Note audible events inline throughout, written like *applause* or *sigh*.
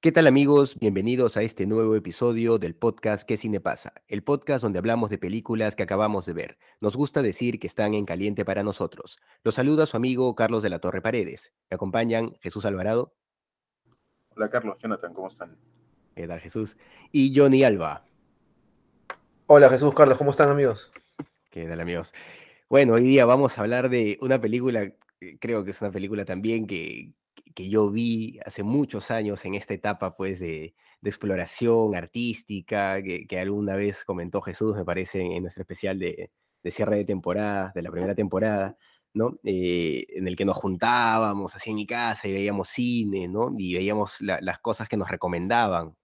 ¿Qué tal amigos? Bienvenidos a este nuevo episodio del podcast ¿Qué cine pasa? El podcast donde hablamos de películas que acabamos de ver. Nos gusta decir que están en caliente para nosotros. Los saluda su amigo Carlos de la Torre Paredes. Me acompañan Jesús Alvarado. Hola Carlos, Jonathan, ¿cómo están? ¿Qué tal Jesús? Y Johnny Alba. Hola Jesús, Carlos, ¿cómo están amigos? ¿Qué tal amigos? Bueno, hoy día vamos a hablar de una película, creo que es una película también que, que yo vi hace muchos años en esta etapa pues de, exploración artística, que, alguna vez comentó Jesús, me parece, en nuestro especial de, cierre de temporada, de la primera temporada, ¿no? Eh, en el que nos juntábamos así en mi casa y veíamos cine, ¿no? Y veíamos la, las cosas que nos recomendaban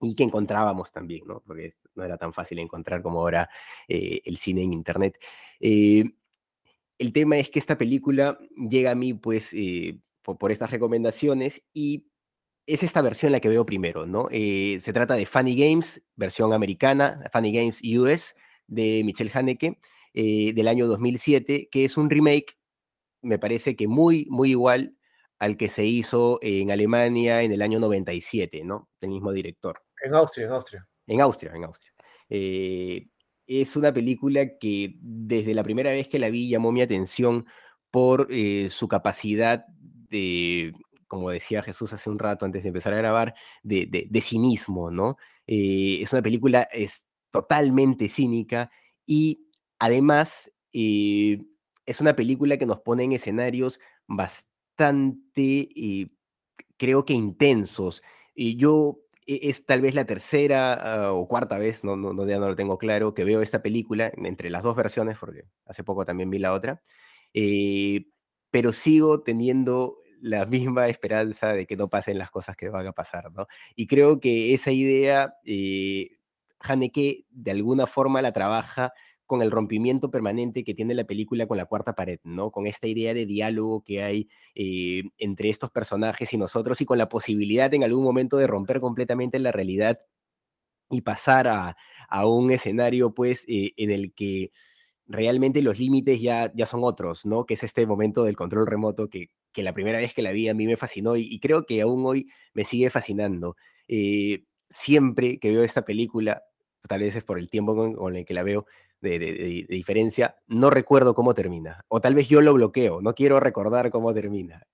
y que encontrábamos también, ¿no? Porque no era tan fácil encontrar como ahora eh, el cine en Internet. Eh, el tema es que esta película llega a mí, pues, por, por, estas recomendaciones y es esta versión la que veo primero, ¿no? Eh, se trata de Funny Games, versión americana, Funny Games US, de Michelle Haneke, eh, del año 2007, que es un remake, me parece que muy, muy igual al que se hizo en Alemania en el año 97, ¿no? Del mismo director. En Austria, en Austria. En Austria, en Austria. Eh, es una película que desde la primera vez que la vi llamó mi atención por su capacidad como decía Jesús hace un rato antes de empezar a grabar, de, cinismo, ¿no? Eh, es una película es totalmente cínica y además eh, es una película que nos pone en escenarios bastante, eh, creo que intensos. Y yo es tal vez la tercera uh, o cuarta vez, no, no, ya no lo tengo claro, que veo esta película entre las dos versiones, porque hace poco también vi la otra, pero sigo teniendo la misma esperanza de que no pasen las cosas que van a pasar, ¿no? Y creo que esa idea, eh, Haneke de alguna forma la trabaja con el rompimiento permanente que tiene la película con la cuarta pared, ¿no? Con esta idea de diálogo que hay eh, entre estos personajes y nosotros y con la posibilidad en algún momento de romper completamente la realidad y pasar a, un escenario, pues, eh, en el que realmente los límites ya, ya son otros, ¿no? Que es este momento del control remoto que, que la primera vez que la vi a mí me fascinó y, y creo que aún hoy me sigue fascinando. Eh, siempre que veo esta película, tal vez es por el tiempo con, con el que la veo, de, de, de, diferencia, no recuerdo cómo termina. O tal vez yo lo bloqueo, no quiero recordar cómo termina.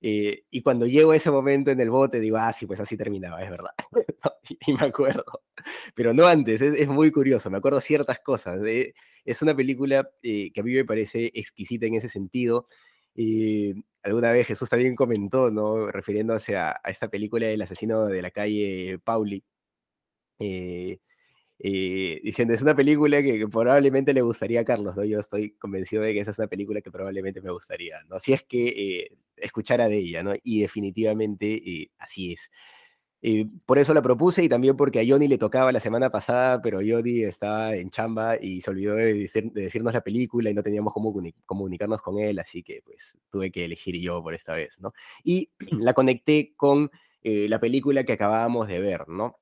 Eh, y cuando llego a ese momento en el bote, digo, ah, sí, pues así terminaba, es verdad. *laughs* y me acuerdo. Pero no antes, es, es, muy curioso, me acuerdo ciertas cosas. Eh, es una película eh, que a mí me parece exquisita en ese sentido. Alguna vez Jesús también comentó, ¿no? refiriéndose a, a esta película del asesino de la calle Pauli. Eh, eh, diciendo, es una película que, que, probablemente le gustaría a Carlos, ¿no? Yo estoy convencido de que esa es una película que probablemente me gustaría, ¿no? Si es que eh, escuchara de ella, ¿no? Y definitivamente eh, así es. Eh, por eso la propuse y también porque a Johnny le tocaba la semana pasada, pero Johnny estaba en chamba y se olvidó de, decir, de decirnos la película y no teníamos cómo comunicarnos con él, así que pues tuve que elegir yo por esta vez, ¿no? Y *clears throat* la conecté con eh, la película que acabábamos de ver, ¿no?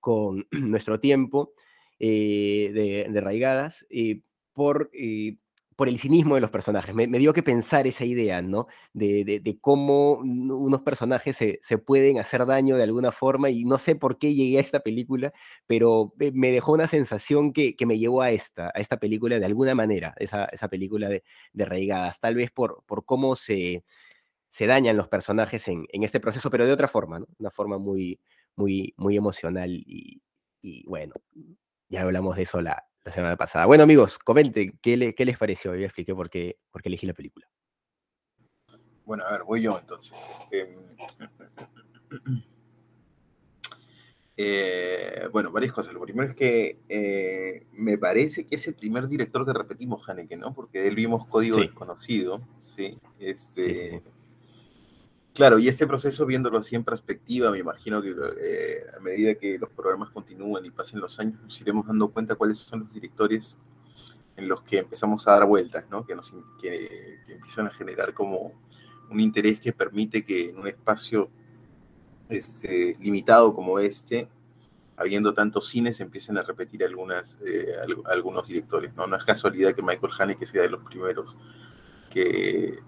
con *clears throat* nuestro tiempo eh, de, de, Raigadas eh, por, eh, por el cinismo de los personajes. Me, dio que pensar esa idea, ¿no? De, de, cómo unos personajes se, se, pueden hacer daño de alguna forma y no sé por qué llegué a esta película, pero me dejó una sensación que, que me llevó a esta, a esta película de alguna manera, esa, esa película de, de tal vez por, por cómo se, se dañan los personajes en, en este proceso, pero de otra forma, ¿no? Una forma muy, muy, muy emocional y, y, bueno, ya hablamos de eso la, la, semana pasada. Bueno, amigos, comenten, ¿qué, le, qué les pareció? Yo expliqué por qué, por qué elegí la película. Bueno, a ver, voy yo entonces. Este... *clears throat* Eh, bueno, varias cosas. Lo primero es que eh, me parece que es el primer director que repetimos, Haneke, ¿no? Porque de él vimos Código Sí. Desconocido, ¿sí? Este, Sí, sí. Claro, y este proceso, viéndolo así en perspectiva, me imagino que eh, a medida que los programas continúan y pasen los años, nos iremos dando cuenta cuáles son los directores en los que empezamos a dar vueltas, ¿no? Que, nos, que, empiezan a generar como un interés que permite que en un espacio este, limitado como este, habiendo tantos cines, empiecen a repetir algunas, eh, al- algunos directores, ¿no? No es casualidad que Michael Haneke sea de los primeros que,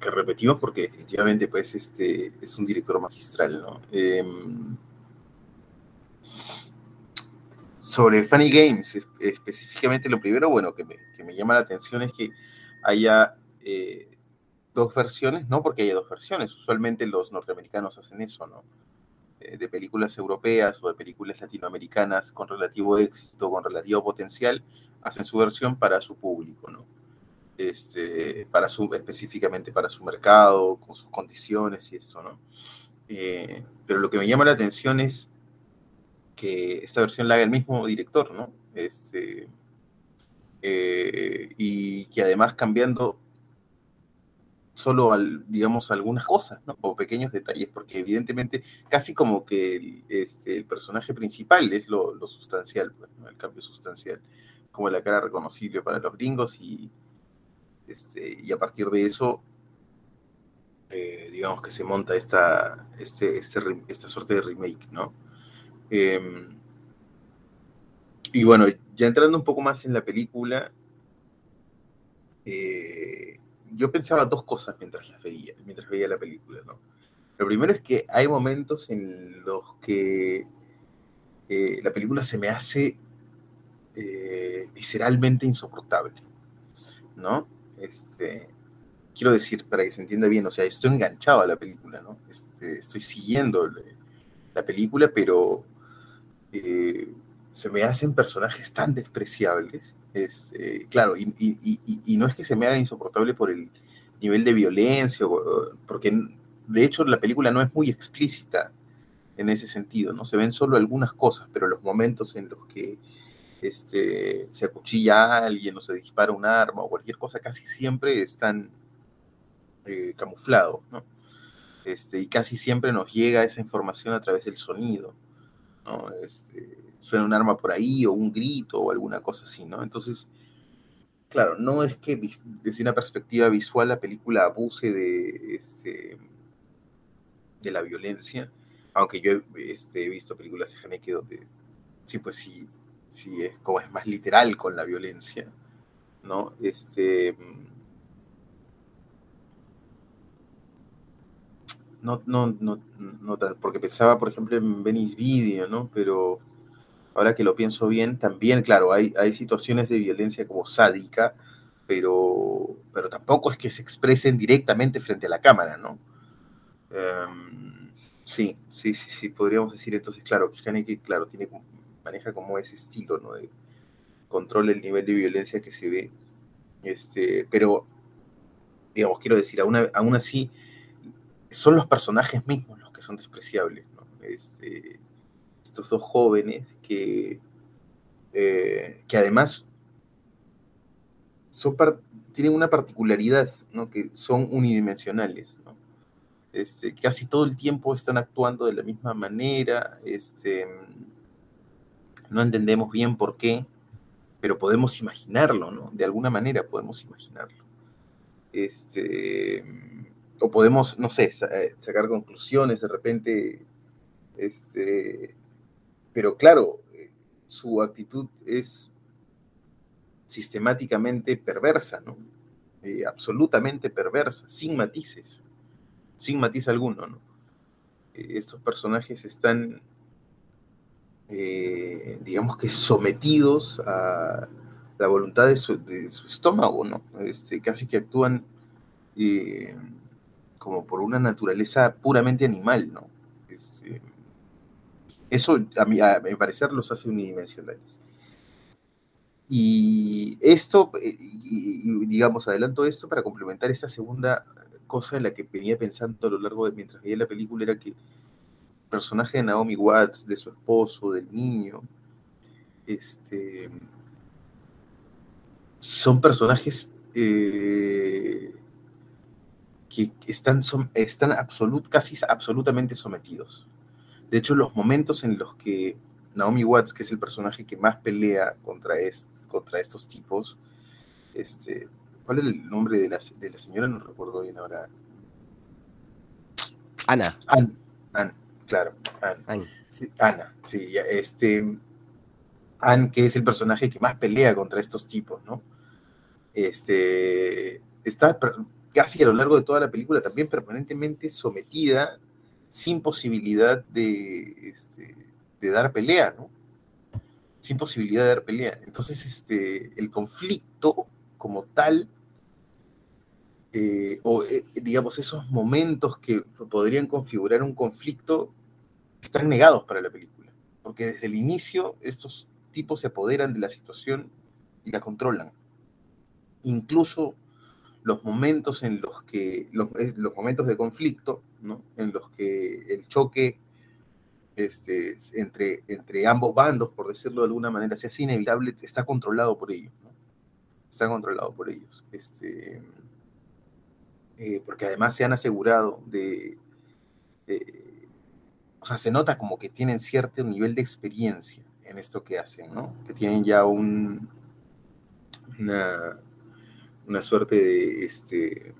que repetimos porque definitivamente pues este es un director magistral, ¿no? Em, sobre Funny Games, es- específicamente lo primero, bueno, que me, que me llama la atención es que haya eh, dos versiones, no porque haya dos versiones, usualmente los norteamericanos hacen eso, ¿no? Eh, de películas europeas o de películas latinoamericanas con relativo éxito, con relativo potencial, hacen su versión para su público, ¿no? Este, para su, específicamente para su mercado, con sus condiciones y eso, ¿no? Eh, pero lo que me llama la atención es que esta versión la haga el mismo director, ¿no? Este, eh, y que además cambiando solo, al, digamos, algunas cosas, ¿no? O pequeños detalles, porque evidentemente casi como que el, este, personaje principal es lo, lo sustancial, pues, ¿no? El cambio sustancial, como la cara reconocible para los gringos y, este, y a partir de eso, eh, digamos que se monta esta, este, este esta suerte de remake, ¿no? Eh, y bueno, ya entrando un poco más en la película, eh, yo pensaba dos cosas mientras las veía, mientras veía la película, ¿no? Lo primero es que hay momentos en los que eh, la película se me hace visceralmente insoportable, ¿no? Este, quiero decir, para que se entienda bien, o sea, estoy enganchado a la película, ¿no? Este, estoy siguiendo la película, pero eh, se me hacen personajes tan despreciables. Este, claro, y, y- y- y no es que se me haga insoportable por el nivel de violencia, porque de hecho la película no es muy explícita en ese sentido, ¿no? Se ven solo algunas cosas, pero los momentos en los que este, se acuchilla a alguien o se dispara un arma o cualquier cosa, casi siempre están eh, camuflados, ¿no? Este, y casi siempre nos llega esa información a través del sonido, ¿no? Este, suena un arma por ahí o un grito o alguna cosa así, ¿no? Entonces, claro, no es que desde una perspectiva visual la película abuse de, este, de la violencia, aunque yo he este, visto películas de Haneke donde sí, pues sí, sí es como es más literal con la violencia, ¿no? Este, no, no, no, no, porque pensaba, por ejemplo, en Venice Video, ¿no? Pero ahora que lo pienso bien, también, claro, hay, hay situaciones de violencia como sádica, pero, pero tampoco es que se expresen directamente frente a la cámara, ¿no? Em, sí, sí, sí, sí, podríamos decir entonces, claro, que Haneke, claro, tiene, maneja como ese estilo, ¿no? De controla el nivel de violencia que se ve, este, pero, digamos, quiero decir, aún, así, son los personajes mismos los que son despreciables, ¿no? Este, estos dos jóvenes que, eh, que además son tienen una particularidad, ¿no? Que son unidimensionales, ¿no? Este, casi todo el tiempo están actuando de la misma manera, este, no entendemos bien por qué, pero podemos imaginarlo, ¿no? De alguna manera podemos imaginarlo. Este, o podemos, no sé, eh, sacar conclusiones de repente, este, pero claro, eh, su actitud es sistemáticamente perversa, ¿no? Eh, absolutamente perversa, sin matices, sin matiz alguno, ¿no? Estos personajes están, eh, digamos que sometidos a la voluntad de su, estómago, ¿no? Este, casi que actúan eh, como por una naturaleza puramente animal, ¿no? Este, eso, a mi, a mi parecer, los hace unidimensionales. Y esto, eh, y, digamos, adelanto esto para complementar esta segunda cosa en la que venía pensando a lo largo de mientras veía la película, era que personaje de Naomi Watts, de su esposo, del niño, este, son personajes eh, que están, son, están absolut, casi absolutamente sometidos. De hecho, los momentos en los que Naomi Watts, que es el personaje que más pelea contra, contra estos tipos, este, ¿cuál es el nombre de la, de la señora? No recuerdo bien ahora. Ana. Ana, claro. Ana. Sí, Ana, sí, este. Anne, que es el personaje que más pelea contra estos tipos, ¿no? Este, está casi a lo largo de toda la película también permanentemente sometida, sin posibilidad de, este, de dar pelea, ¿no? Sin posibilidad de dar pelea. Entonces, este, el conflicto como tal, eh, o eh, digamos, esos momentos que podrían configurar un conflicto, están negados para la película. Porque desde el inicio estos tipos se apoderan de la situación y la controlan. Incluso los momentos en los que, los, los momentos de conflicto, ¿no? en los que el choque este, entre, entre ambos bandos, por decirlo de alguna manera, sea así inevitable, está controlado por ellos. ¿no? Está controlado por ellos. Este, eh, porque además se han asegurado de... o sea, se nota como que tienen cierto nivel de experiencia en esto que hacen, ¿no? Que tienen ya un, una, una suerte de, este,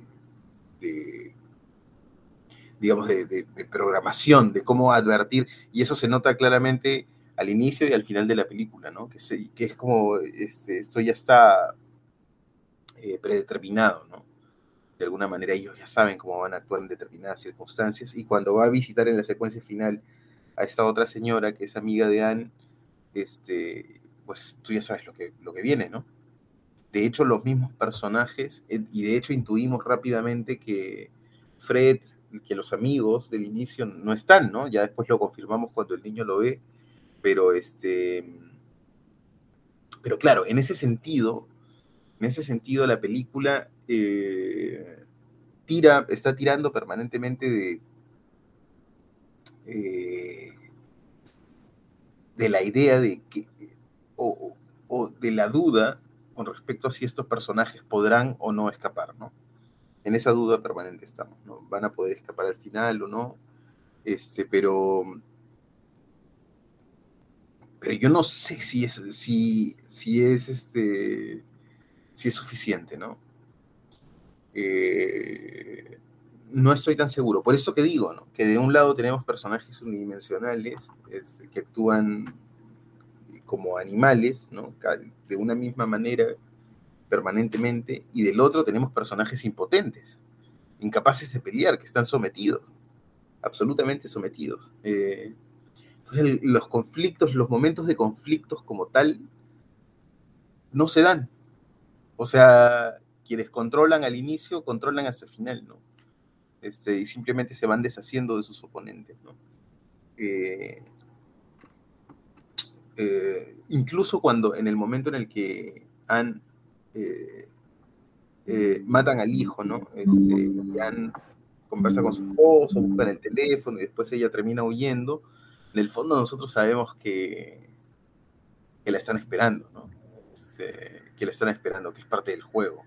digamos, de, programación, de cómo advertir, y eso se nota claramente al inicio y al final de la película, ¿no? Que, que es como, este, esto ya está eh, predeterminado, ¿no? De alguna manera ellos ya saben cómo van a actuar en determinadas circunstancias, y cuando va a visitar en la secuencia final a esta otra señora que es amiga de Anne, este, pues tú ya sabes lo que, lo que viene, ¿no? De hecho, los mismos personajes, eh, y de hecho intuimos rápidamente que Fred, que los amigos del inicio no están, ¿no? Ya después lo confirmamos cuando el niño lo ve, pero este, pero claro, en ese sentido, en ese sentido la película eh, tira, está tirando permanentemente de, eh, de la idea de que, o, de la duda con respecto a si estos personajes podrán o no escapar, ¿no? En esa duda permanente estamos, ¿no? ¿Van a poder escapar al final o no? Este, pero, pero yo no sé si es, si, si es, este, si es suficiente, ¿no? Eh, no estoy tan seguro. Por eso que digo, que de un lado tenemos personajes unidimensionales que actúan como animales, ¿no? de una misma manera permanentemente, y del otro tenemos personajes impotentes, incapaces de pelear, que están sometidos, absolutamente sometidos. Eh, los conflictos, los momentos de conflictos como tal, no se dan. O sea, quienes controlan al inicio, controlan hasta el final, ¿no? Este, y simplemente se van deshaciendo de sus oponentes. Eh, eh, incluso cuando en el momento en el que han eh, matan al hijo, ¿no? Este, han conversa con su esposo, buscan el teléfono y después ella termina huyendo. En el fondo nosotros sabemos que, que la están esperando, ¿no? Este, que la están esperando, que es parte del juego,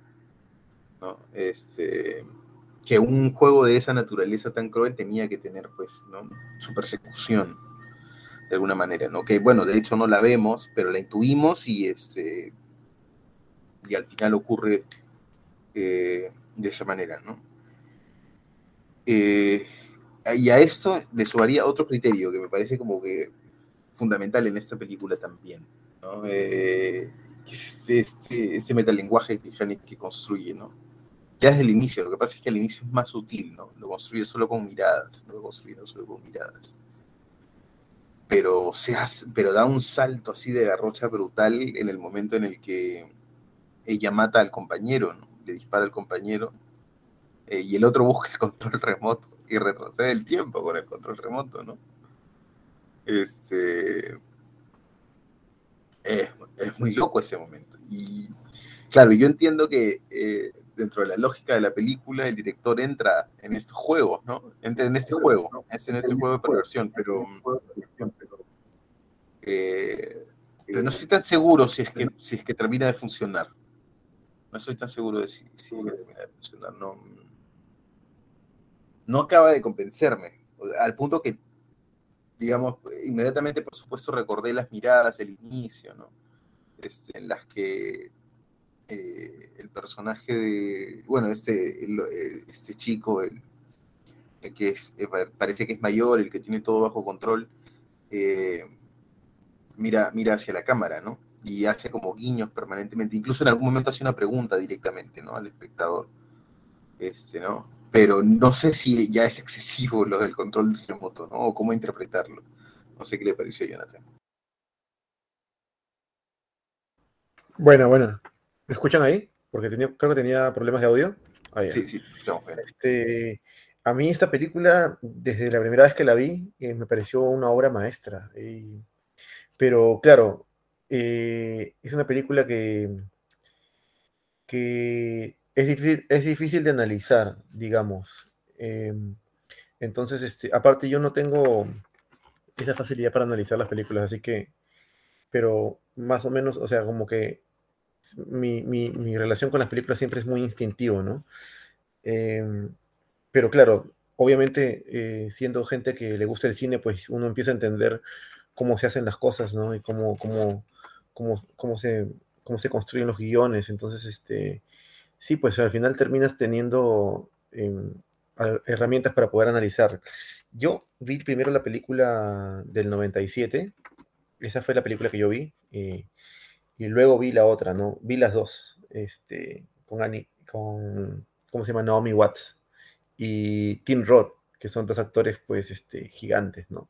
Este, que un juego de esa naturaleza tan cruel tenía que tener, pues, ¿no? su persecución, de alguna manera, ¿no? Que, bueno, de hecho no la vemos, pero la intuimos y, este, y al final ocurre eh, de esa manera, ¿no? Eh, y a esto le sumaría otro criterio que me parece como que fundamental en esta película también, ¿no? Eh, este, este, este metalenguaje que, que construye, ¿no? Ya desde el inicio. Lo que pasa es que al inicio es más sutil, ¿no? Lo construye solo con miradas, lo construye solo con miradas. Pero, se hace, pero da un salto así de garrocha brutal en el momento en el que ella mata al compañero, ¿no? Le dispara al compañero eh, y el otro busca el control *laughs* remoto y retrocede el tiempo con el control remoto, ¿no? Este. Es, muy loco ese momento. Y claro, yo entiendo que eh, dentro de la lógica de la película, el director entra en estos juegos, ¿no? Entra en este juego, ¿no? en este juego de perversión, pero, eh, pero no estoy tan seguro si es que, si es que termina de funcionar. No estoy tan seguro de si, si termina de funcionar. No, no acaba de convencerme, al punto que, digamos, inmediatamente, por supuesto, recordé las miradas del inicio, ¿no? Este, en las que eh, el personaje de, bueno, este, eh, este chico, el, que es, eh, parece que es mayor, el que tiene todo bajo control, mira, mira hacia la cámara, ¿no? Y hace como guiños permanentemente, incluso en algún momento hace una pregunta directamente, ¿no? Al espectador, este, ¿no? Pero no sé si ya es excesivo lo del control remoto, ¿no? O cómo interpretarlo. No sé qué le pareció a Jonathan. Bueno, bueno. ¿Me escuchan ahí? Porque tenía, creo que tenía problemas de audio. sí, sí, este, a mí esta película, desde la primera vez que la vi, eh, me pareció una obra maestra. pero claro, eh, es una película que, que es, difícil, es difícil de analizar, digamos. Em, entonces, este, aparte yo no tengo esa facilidad para analizar las películas, así que, pero más o menos, o sea, como que mi, relación con las películas siempre es muy instintivo, ¿no? Em, pero claro, obviamente, eh, siendo gente que le gusta el cine, pues uno empieza a entender cómo se hacen las cosas, ¿no? Y cómo, cómo, cómo, cómo, se, cómo se construyen los guiones. Entonces, este, sí, pues al final terminas teniendo em, herramientas para poder analizar. Yo vi primero la película del 97, esa fue la película que yo vi. Eh, y luego vi la otra, ¿no? Vi las dos, este, con, Annie, con ¿cómo se llama? Naomi Watts y Tim Roth, que son dos actores, pues, este, gigantes, ¿no?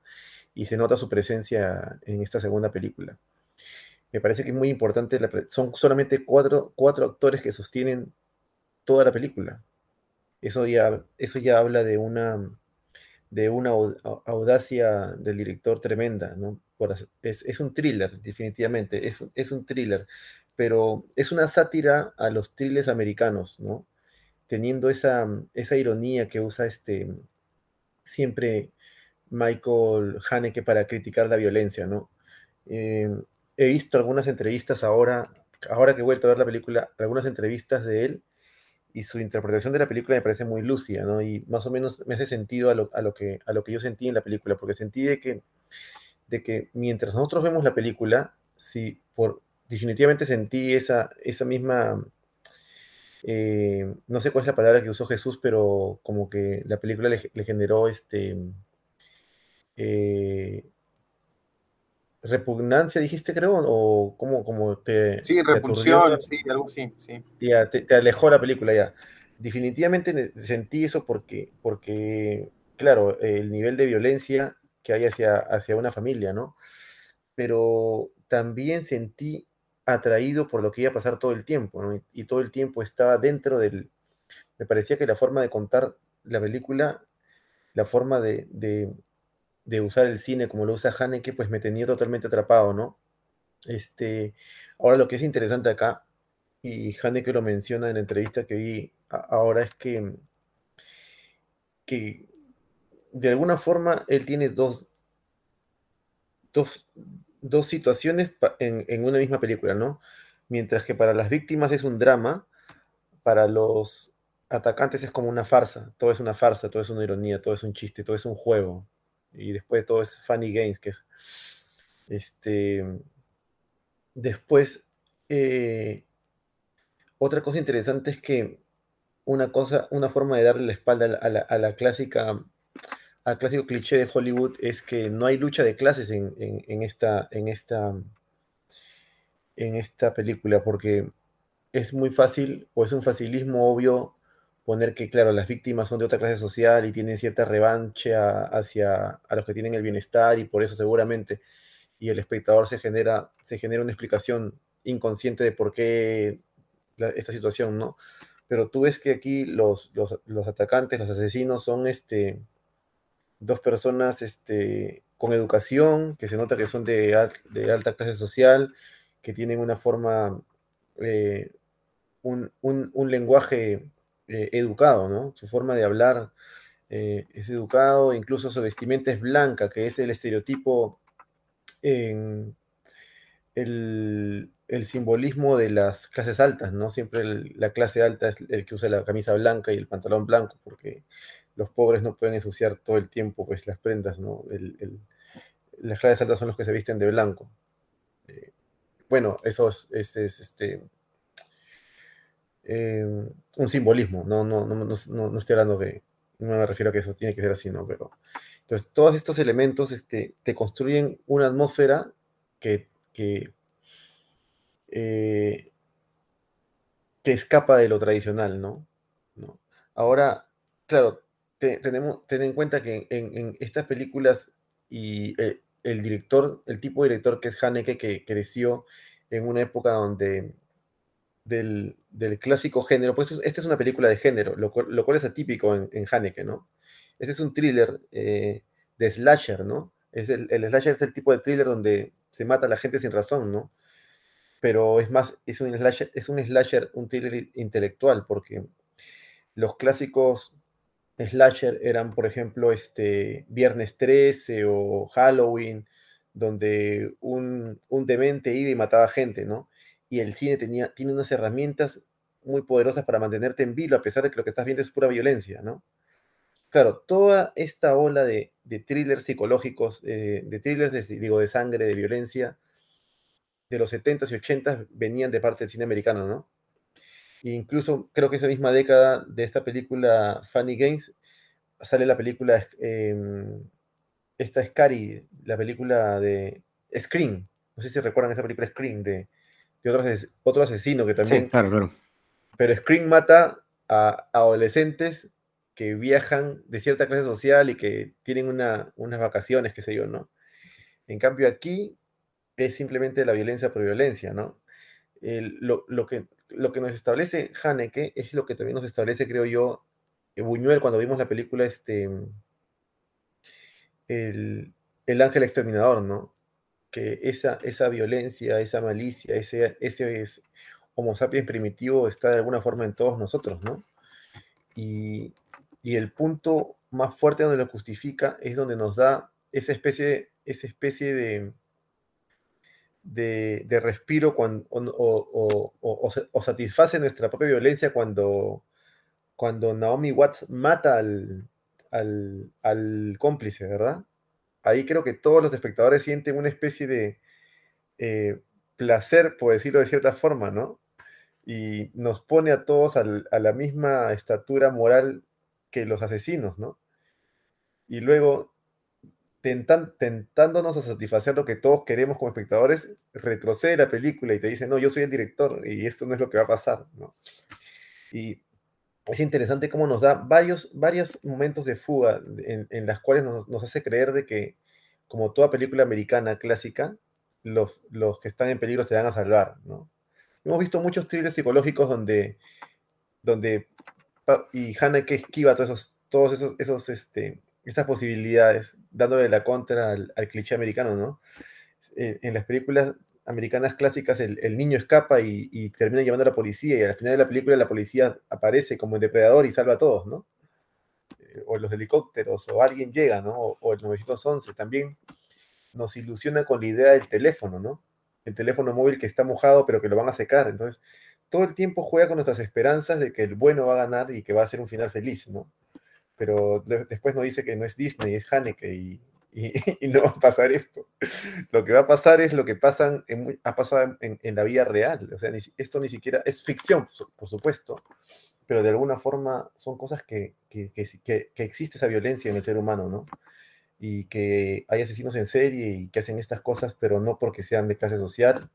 Y se nota su presencia en esta segunda película. Me parece que es muy importante, son solamente cuatro, cuatro actores que sostienen toda la película. Eso ya, eso ya habla de una, de una audacia del director tremenda, ¿no? Es, un thriller, definitivamente, es, un thriller, pero es una sátira a los thrillers americanos, ¿no? Teniendo esa, esa ironía que usa este siempre Michael Haneke para criticar la violencia, ¿no? Eh, he visto algunas entrevistas ahora, ahora que he vuelto a ver la película, algunas entrevistas de él y su interpretación de la película me parece muy lúcida, ¿no? Y más o menos me hace sentido a lo, a lo, que, a lo que yo sentí en la película, porque sentí de que de que mientras nosotros vemos la película, sí, por, definitivamente sentí esa, esa misma, eh, no sé cuál es la palabra que usó Jesús, pero como que la película le, generó este, eh, repugnancia, dijiste creo, o como, como te... Sí, repulsión, sí, algo así, sí. Ya, te, alejó la película ya. Definitivamente sentí eso porque, porque, claro, el nivel de violencia que hay hacia, hacia una familia, ¿no? Pero también sentí atraído por lo que iba a pasar todo el tiempo, ¿no? Y, todo el tiempo estaba dentro del... Me parecía que la forma de contar la película, la forma de, de, usar el cine como lo usa Haneke, pues me tenía totalmente atrapado, ¿no? Este, ahora lo que es interesante acá, y Haneke lo menciona en la entrevista que vi ahora, es que, que de alguna forma él tiene dos, dos, situaciones en, una misma película, ¿no? Mientras que para las víctimas es un drama, para los atacantes es como una farsa, todo es una farsa, todo es una ironía, todo es un chiste, todo es un juego. Y después todo es funny games, que es... Este, después, eh, otra cosa interesante es que una cosa, una forma de darle la espalda a la, a la clásica al clásico cliché de Hollywood es que no hay lucha de clases en, esta, película, porque es muy fácil o es un facilismo obvio poner que, claro, las víctimas son de otra clase social y tienen cierta revancha hacia a los que tienen el bienestar y por eso seguramente, y el espectador se genera, se genera una explicación inconsciente de por qué esta situación, ¿no? Pero tú ves que aquí los, los atacantes, los asesinos son este, dos personas este, con educación, que se nota que son de, de alta clase social, que tienen una forma, eh, un, lenguaje eh, educado, ¿no? Su forma de hablar eh, es educado, incluso su vestimenta es blanca, que es el estereotipo en el, simbolismo de las clases altas, ¿no? Siempre la clase alta es el que usa la camisa blanca y el pantalón blanco, porque los pobres no pueden ensuciar todo el tiempo pues, las prendas, ¿no? las clases altas son los que se visten de blanco. Eh, bueno, eso es, este, eh, un simbolismo, no, no, no, no, estoy hablando de, no me refiero a que eso tiene que ser así, ¿no? Pero, entonces, todos estos elementos este, te construyen una atmósfera que, que, eh, escapa de lo tradicional, ¿no? Ahora, claro, tenemos, ten en cuenta que en, estas películas y eh, el director, el tipo de director que es Haneke, que creció en una época donde del, clásico género, pues esta es una película de género, lo cual, es atípico en, Haneke, ¿no? Este es un thriller eh, de slasher, ¿no? Es el, slasher es el tipo de thriller donde se mata a la gente sin razón, ¿no? Pero es más, es un slasher, es un slasher, un thriller intelectual, porque los clásicos slasher eran, por ejemplo, este Viernes 13 o Halloween, donde un, un demente iba y mataba gente, ¿no? y el cine tenía, tiene unas herramientas muy poderosas para mantenerte en vilo, a pesar de que lo que estás viendo es pura violencia, ¿no? Claro, toda esta ola de, thrillers psicológicos, eh, de thrillers, de, digo, de sangre, de violencia, de los 70s y 80s venían de parte del cine americano, ¿no? E incluso creo que esa misma década de esta película Funny Games sale la película, eh, esta Scary, la película de Scream, no sé si recuerdan esa película Scream de, otro, asesino que también. claro, claro. Pero Scream mata a, adolescentes que viajan de cierta clase social y que tienen unas vacaciones, qué sé yo, ¿no? En cambio, aquí es simplemente la violencia por violencia, ¿no? Lo, que, lo que nos establece Haneke es lo que también nos establece, creo yo, Buñuel cuando vimos la película este, el, el Ángel Exterminador, ¿no? que esa, esa violencia, esa malicia, ese, ese es Homo sapiens primitivo está de alguna forma en todos nosotros, ¿no? Y, el punto más fuerte donde lo justifica es donde nos da esa especie, esa especie de, de, respiro cuando, o, satisface nuestra propia violencia cuando, cuando Naomi Watts mata al, al, al cómplice, ¿verdad? ahí creo que todos los espectadores sienten una especie de eh, placer, por decirlo de cierta forma, ¿no? Y nos pone a todos a la misma estatura moral que los asesinos, ¿no? Y luego, tentándonos a satisfacer lo que todos queremos como espectadores, retrocede la película y te dice, no, yo soy el director y esto no es lo que va a pasar, ¿no? Y es interesante cómo nos da varios, varios momentos de fuga en, en las cuales nos, nos, hace creer de que, como toda película americana clásica, los, los, que están en peligro se van a salvar, ¿no? Hemos visto muchos thrillers psicológicos donde, donde y que esquiva todos esos, todos esos, esos este, estas posibilidades, dándole la contra al, cliché americano, ¿no? En, en las películas americanas clásicas el, niño escapa y, termina llevando a la policía y al final de la película la policía aparece como el depredador y salva a todos, ¿no? Eh, o los helicópteros, o alguien llega, ¿no? O, el 911 también nos ilusiona con la idea del teléfono, ¿no? El teléfono móvil que está mojado pero que lo van a secar. Entonces, todo el tiempo juega con nuestras esperanzas de que el bueno va a ganar y que va a ser un final feliz, ¿no? Pero después nos dice que no es Disney, es Haneke *laughs* y, no va a pasar esto. Lo que va a pasar es lo que pasan ha pasado en, la vida real. O sea, esto ni siquiera es ficción, por supuesto, pero de alguna forma son cosas que, que, que, existe esa violencia en el ser humano, ¿no? Y que hay asesinos en serie y que hacen estas cosas, pero no porque sean de clase social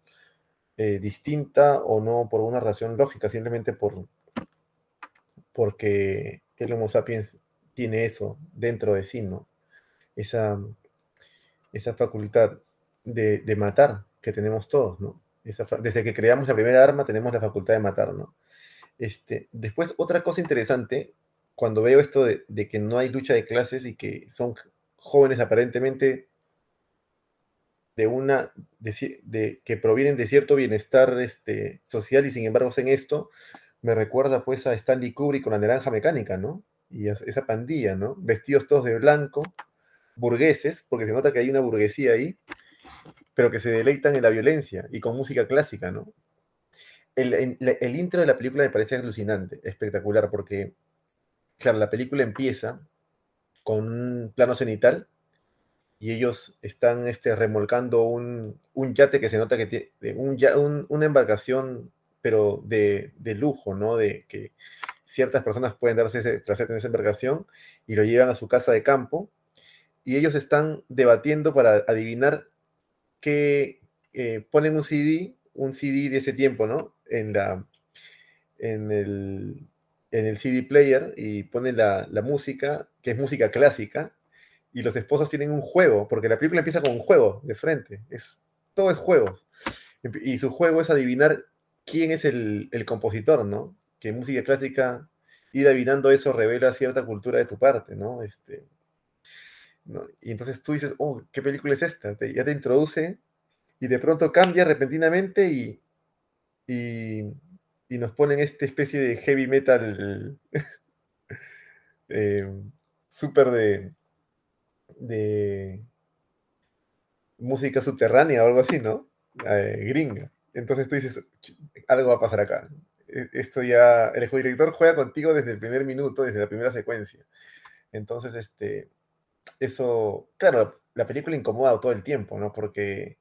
eh, distinta o no por una razón lógica, simplemente por porque el Homo sapiens tiene eso dentro de sí, ¿no? esa, esa facultad de, matar que tenemos todos, ¿no? desde que creamos la primera arma tenemos la facultad de matar, ¿no? Este, después, otra cosa interesante, cuando veo esto de, que no hay lucha de clases y que son jóvenes aparentemente de una, de, que provienen de cierto bienestar este, social y sin embargo hacen esto, me recuerda pues a Stanley Kubrick con la naranja mecánica, ¿no? Y esa pandilla, ¿no? Vestidos todos de blanco, burgueses, porque se nota que hay una burguesía ahí, pero que se deleitan en la violencia y con música clásica, ¿no? El, el, intro de la película me parece alucinante, espectacular, porque, claro, la película empieza con un plano cenital y ellos están este, remolcando un, un yate que se nota que tiene un, una embarcación, pero de, de, lujo, ¿no? De que ciertas personas pueden darse ese placer en esa embarcación y lo llevan a su casa de campo y ellos están debatiendo para adivinar qué eh, ponen un CD, un CD de ese tiempo, ¿no? En, la, en, el, en el CD player y ponen la, la música, que es música clásica, y los esposos tienen un juego, porque la película empieza con un juego de frente, es, todo es juegos. Y su juego es adivinar quién es el, el compositor, ¿no? Que música clásica, ir adivinando eso revela cierta cultura de tu parte, ¿no? Este, y entonces tú dices, oh, ¿qué película es esta? ya te introduce y de pronto cambia repentinamente y, y, nos ponen esta especie de heavy metal *laughs* eh, súper de, de música subterránea o algo así, ¿no? Eh, gringa. Entonces tú dices, algo va a pasar acá. E, esto ya, el director juega contigo desde el primer minuto, desde la primera secuencia. Entonces, este, eso, claro, la película incomoda todo el tiempo, ¿no? Porque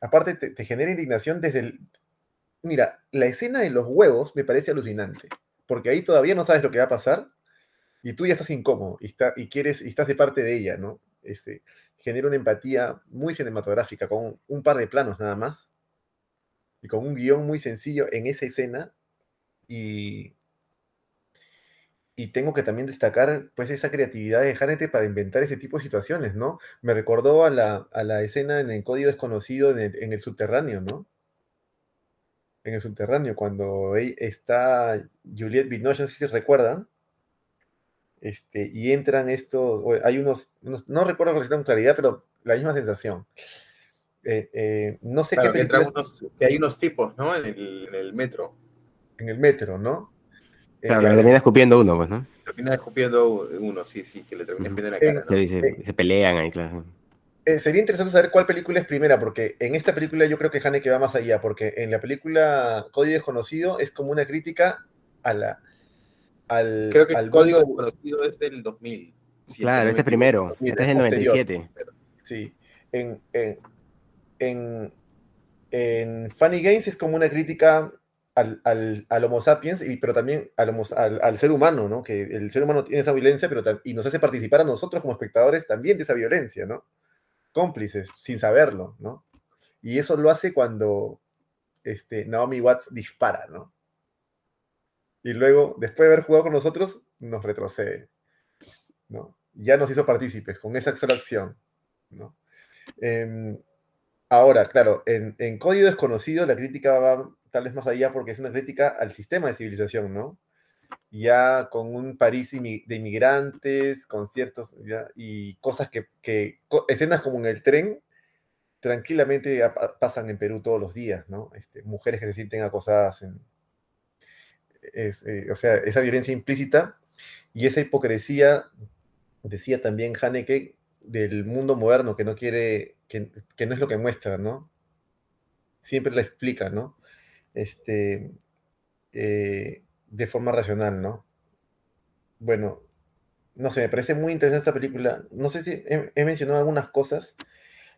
aparte te, genera indignación desde el... Mira, la escena de los huevos me parece alucinante, porque ahí todavía no sabes lo que va a pasar y tú ya estás incómodo y, está, y quieres y estás de parte de ella, ¿no? Este, genera una empatía muy cinematográfica con un par de planos nada más y con un guion muy sencillo en esa escena y y tengo que también destacar pues esa creatividad de Hanete para inventar ese tipo de situaciones, ¿no? Me recordó a la, a la escena en el Código Desconocido en el, en el, subterráneo, ¿no? En el subterráneo, cuando está Juliette Binoche, no sé si recuerdan, este, y entran estos, hay unos, no recuerdo con claridad, pero la misma sensación. Eh, eh, no sé qué que hay unos tipos, ¿no? En el, en el metro. En el metro, ¿no? Claro, le termina escupiendo uno, pues, ¿no? Termina escupiendo uno, sí, sí, que le termina escupiendo la cara. ¿no? Se, pelean ahí, claro. Eh, sería interesante saber cuál película es primera, porque en esta película yo creo que Haneke va más allá, porque en la película Código Desconocido es como una crítica a la. Al, creo que el Código Desconocido es del 2000. claro, este es primero, este es el 97. Sí, en, en, en, en Funny Games es como una crítica al, al, Homo sapiens, y, pero también al, al, ser humano, ¿no? Que el ser humano tiene esa violencia pero y nos hace participar a nosotros como espectadores también de esa violencia, ¿no? Cómplices, sin saberlo, ¿no? Y eso lo hace cuando este, Naomi Watts dispara, ¿no? Y luego, después de haber jugado con nosotros, nos retrocede, ¿no? Ya nos hizo partícipes con esa sola acción, ¿no? Em, ahora, claro, en, en Código Desconocido la crítica va tal vez más allá porque es una crítica al sistema de civilización, ¿no? Ya con un París de inmigrantes, conciertos y cosas que, escenas como en el tren, tranquilamente pasan en Perú todos los días, ¿no? Este, mujeres que se sienten acosadas, en, eh, o sea, esa violencia implícita y esa hipocresía, decía también Haneke, del mundo moderno que no quiere, que, que no es lo que muestra, ¿no? Siempre la explica, ¿no? Este, eh, de forma racional, ¿no? Bueno, no sé, me parece muy interesante esta película. No sé si he, mencionado algunas cosas.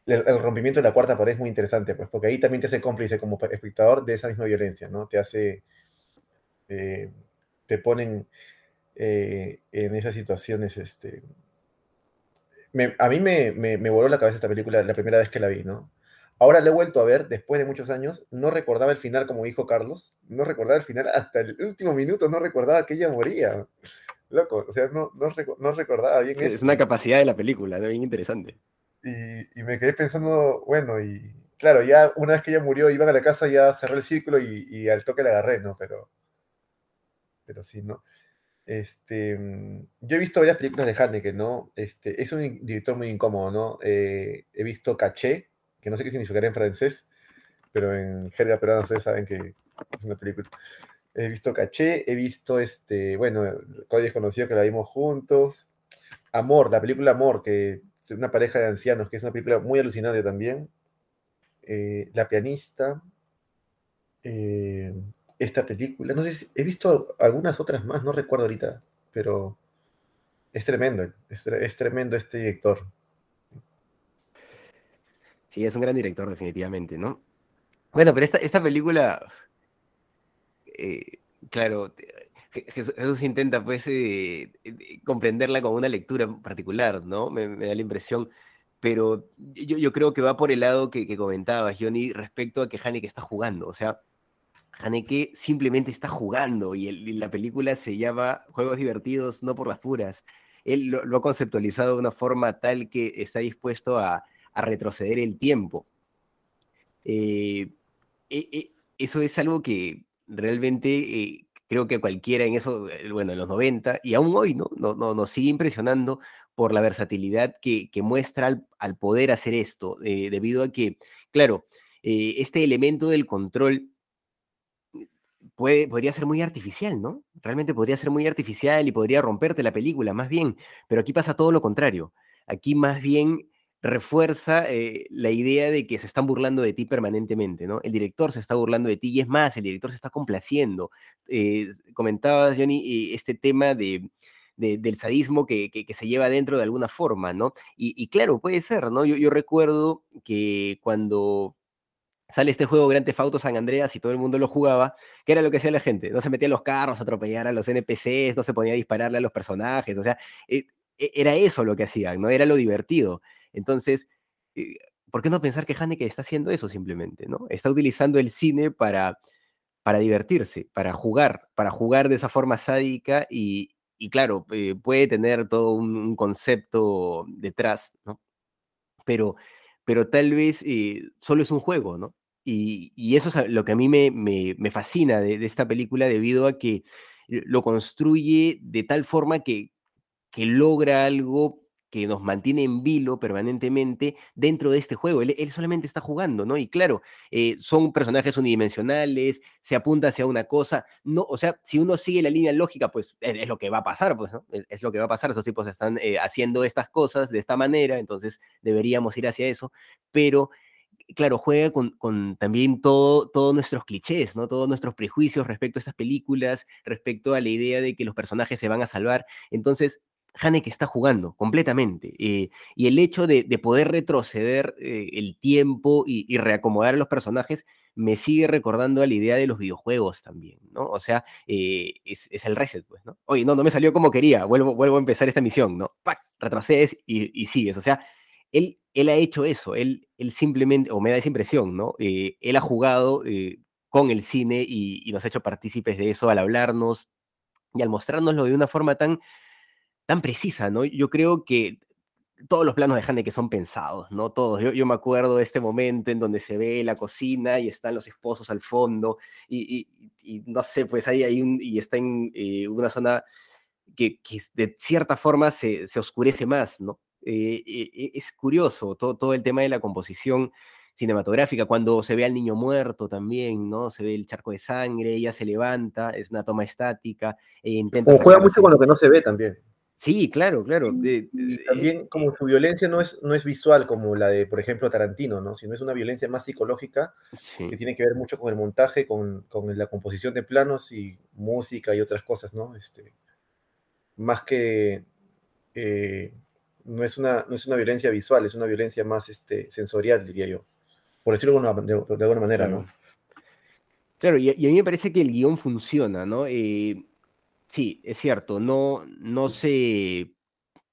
El, rompimiento de la cuarta pared es muy interesante, pues, porque ahí también te hace cómplice como espectador de esa misma violencia, ¿no? Te hace, eh, te ponen eh, en esas situaciones, este... a mí me, me, me voló la cabeza esta película la primera vez que la vi, ¿no? Ahora le he vuelto a ver después de muchos años, no recordaba el final como dijo Carlos, no recordaba el final hasta el último minuto, no recordaba que ella moría. Loco, o sea, no, no, recordaba bien Es una capacidad de la película, bien interesante. Y, me quedé pensando, bueno, y claro, ya una vez que ella murió, iban a la casa, ya cerré el círculo y, al toque la agarré, ¿no? Pero, pero sí, ¿no? Este, mm, yo he visto varias películas de Haneke, ¿no? Este, es un director muy incómodo, ¿no? Eh, he visto Caché, que no sé qué significaría en francés, pero en jerga peruana ustedes saben que es una película. He visto Caché, he visto este, bueno, Código Desconocido que la vimos juntos. Amor, la película Amor, que es una pareja de ancianos, que es una película muy alucinante también. Eh, la pianista. Eh, esta película, no sé si he visto algunas otras más, no recuerdo ahorita, pero es tremendo, es tremendo este director. Sí, es un gran director, definitivamente, ¿no? Bueno, pero esta, esta película, eh, claro, Jesús intenta pues eh, comprenderla con una lectura particular, ¿no? Me, da la impresión, pero yo, yo, creo que va por el lado que, que comentabas, Johnny, respecto a que Haneke está jugando, o sea, Haneke simplemente está jugando y, la película se llama Juegos divertidos, no por las puras. Él lo, ha conceptualizado de una forma tal que está dispuesto a, a retroceder el tiempo. Eh, e, e, eso es algo que realmente eh, creo que cualquiera en eso, eh, bueno, en los 90 y aún hoy, ¿no? Nos no, no sigue impresionando por la versatilidad que, que muestra al, poder hacer esto, debido a que, claro, este elemento del control puede, podría ser muy artificial, ¿no? Realmente podría ser muy artificial y podría romperte la película, más bien, pero aquí pasa todo lo contrario. Aquí más bien refuerza eh, la idea de que se están burlando de ti permanentemente, ¿no? El director se está burlando de ti y es más, el director se está complaciendo. Eh, comentabas, Johnny, eh, este tema de, del sadismo que, se lleva dentro de alguna forma, ¿no? Y, claro, puede ser, ¿no? Yo, recuerdo que cuando sale este juego Grand Theft Auto San Andreas y todo el mundo lo jugaba, ¿qué era lo que hacía la gente? No se metía a los carros atropellar a los NPCs, no se ponía a dispararle a los personajes, o sea, e, era eso lo que hacían, ¿no? Era lo divertido. Entonces, eh, ¿por qué no pensar que Haneke está haciendo eso simplemente, ¿no? Está utilizando el cine para, para divertirse, para jugar, para jugar de esa forma sádica y, claro, eh, puede tener todo un, concepto detrás, ¿no? Pero, pero tal vez eh, solo es un juego, ¿no? Y, eso es lo que a mí me, me, fascina de, de, esta película debido a que lo construye de tal forma que, que logra algo que nos mantiene en vilo permanentemente dentro de este juego. Él, solamente está jugando, ¿no? Y claro, eh, son personajes unidimensionales, se apunta hacia una cosa, no, o sea, si uno sigue la línea lógica, pues es, lo que va a pasar, pues, ¿no? Es, lo que va a pasar, esos tipos están eh, haciendo estas cosas de esta manera, entonces deberíamos ir hacia eso, pero claro, juega con, con también todo, todos nuestros clichés, ¿no? Todos nuestros prejuicios respecto a estas películas, respecto a la idea de que los personajes se van a salvar. Entonces, que está jugando completamente. Eh, y el hecho de, poder retroceder eh, el tiempo y, reacomodar a los personajes me sigue recordando a la idea de los videojuegos también, ¿no? O sea, eh, es, el reset, pues, ¿no? Oye, no, no me salió como quería, vuelvo, vuelvo a empezar esta misión, ¿no? ¡Pac! Retrocedes y, sigues. O sea, él, él ha hecho eso, él, él simplemente, o me da esa impresión, ¿no? él ha jugado con el cine y, y nos ha hecho partícipes de eso al hablarnos y al mostrárnoslo de una forma tan tan precisa, ¿no? Yo creo que todos los planos de Haneke son pensados, ¿no? Todos. Yo, me acuerdo de este momento en donde se ve la cocina y están los esposos al fondo y, no sé, pues ahí hay un, y está en eh, una zona que, de cierta forma se, oscurece más, ¿no? Eh, eh, es curioso todo, todo el tema de la composición cinematográfica, cuando se ve al niño muerto también, ¿no? Se ve el charco de sangre, ella se levanta, es una toma estática, e intenta... juega mucho con lo que no se ve también. Sí, claro, claro. y también como su violencia no es, no es visual como la de, por ejemplo, Tarantino, ¿no? Sino es una violencia más psicológica que tiene que ver mucho con el montaje, con, con, la composición de planos y música y otras cosas, ¿no? Este, más que eh, no, es una, no es una violencia visual, es una violencia más este, sensorial, diría yo. Por decirlo de alguna, de, alguna manera, ¿no? Claro, y, y, a mí me parece que el guion funciona, ¿no? Eh, sí, es cierto, no, no se,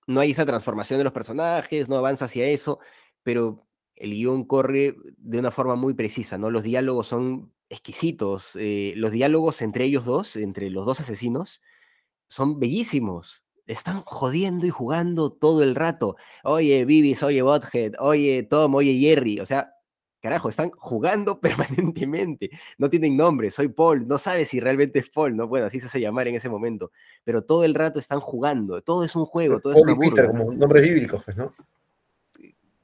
no hay esa transformación de los personajes, no avanza hacia eso, pero el guion corre de una forma muy precisa, ¿no? Los diálogos son exquisitos, eh, los diálogos entre ellos dos, entre los dos asesinos, son bellísimos. Están jodiendo y jugando todo el rato. Oye, Bibis, oye, Bothead, oye, Tom, oye, Jerry. O sea, carajo, están jugando *laughs* permanentemente, no tienen nombre, soy Paul, no sabes si realmente es Paul, no, bueno, así se hace llamar en ese momento, pero todo el rato están jugando, todo es un juego, todo es una Peter, como nombres bíblicos, pues, ¿no?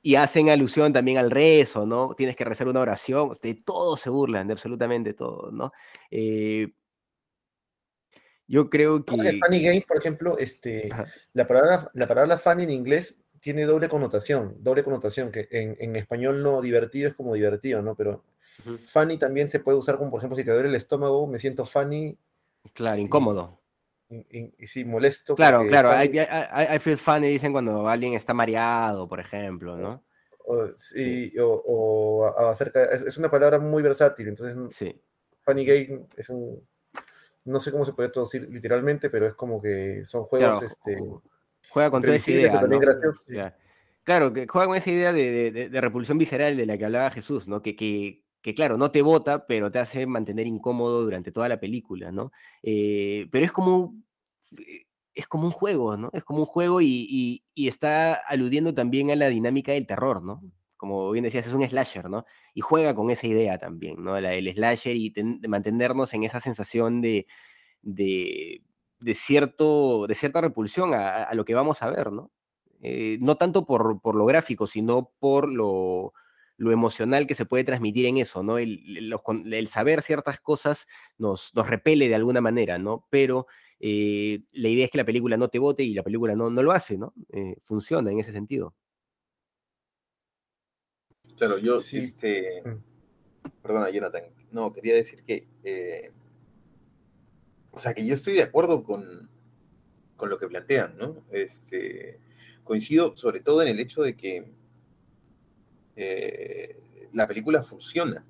y hacen alusión también al rezo, ¿no? Tienes que rezar una oración, de todo se burlan, de absolutamente todo, ¿no? Eh, yo creo que... Funny Game, por ejemplo, este, la, palabra, la palabra funny en inglés tiene doble connotación, doble connotación, que en, español no divertido es como divertido, ¿no? Pero funny también se puede usar como, por ejemplo, si te duele el estómago, me siento funny. Claro, incómodo. Y, sí, molesto. Claro, claro, I, feel funny dicen cuando alguien está mareado, por ejemplo, ¿no? O, sí, O, acerca, es, una palabra muy versátil, entonces sí. funny game es un, no sé cómo se puede traducir literalmente, pero es como que son juegos, este Juega con toda esa idea. Claro, que juega con esa idea de, repulsión visceral de la que hablaba Jesús, ¿no? Que, que, claro, no te bota, pero te hace mantener incómodo durante toda la película, ¿no? Eh, pero es como, eh, es como un juego, ¿no? Es como un juego y, está aludiendo también a la dinámica del terror, ¿no? Como bien decías, es un slasher, ¿no? Y juega con esa idea también, ¿no? La, el slasher y de mantenernos en esa sensación de, de, cierto, de cierta repulsión a, lo que vamos a ver, ¿no? Eh, no tanto por, por, lo gráfico, sino por lo, lo, emocional que se puede transmitir en eso, ¿no? El, el, saber ciertas cosas nos, nos, repele de alguna manera, ¿no? Pero eh, la idea es que la película no te vote y la película no, no lo hace, ¿no? Eh, funciona en ese sentido. Claro, yo, sí. este, mm. perdona, Jonathan, no, quería decir que o sea, que yo estoy de acuerdo con, lo que plantean, ¿no? Este, coincido sobre todo en el hecho de que eh, la película funciona.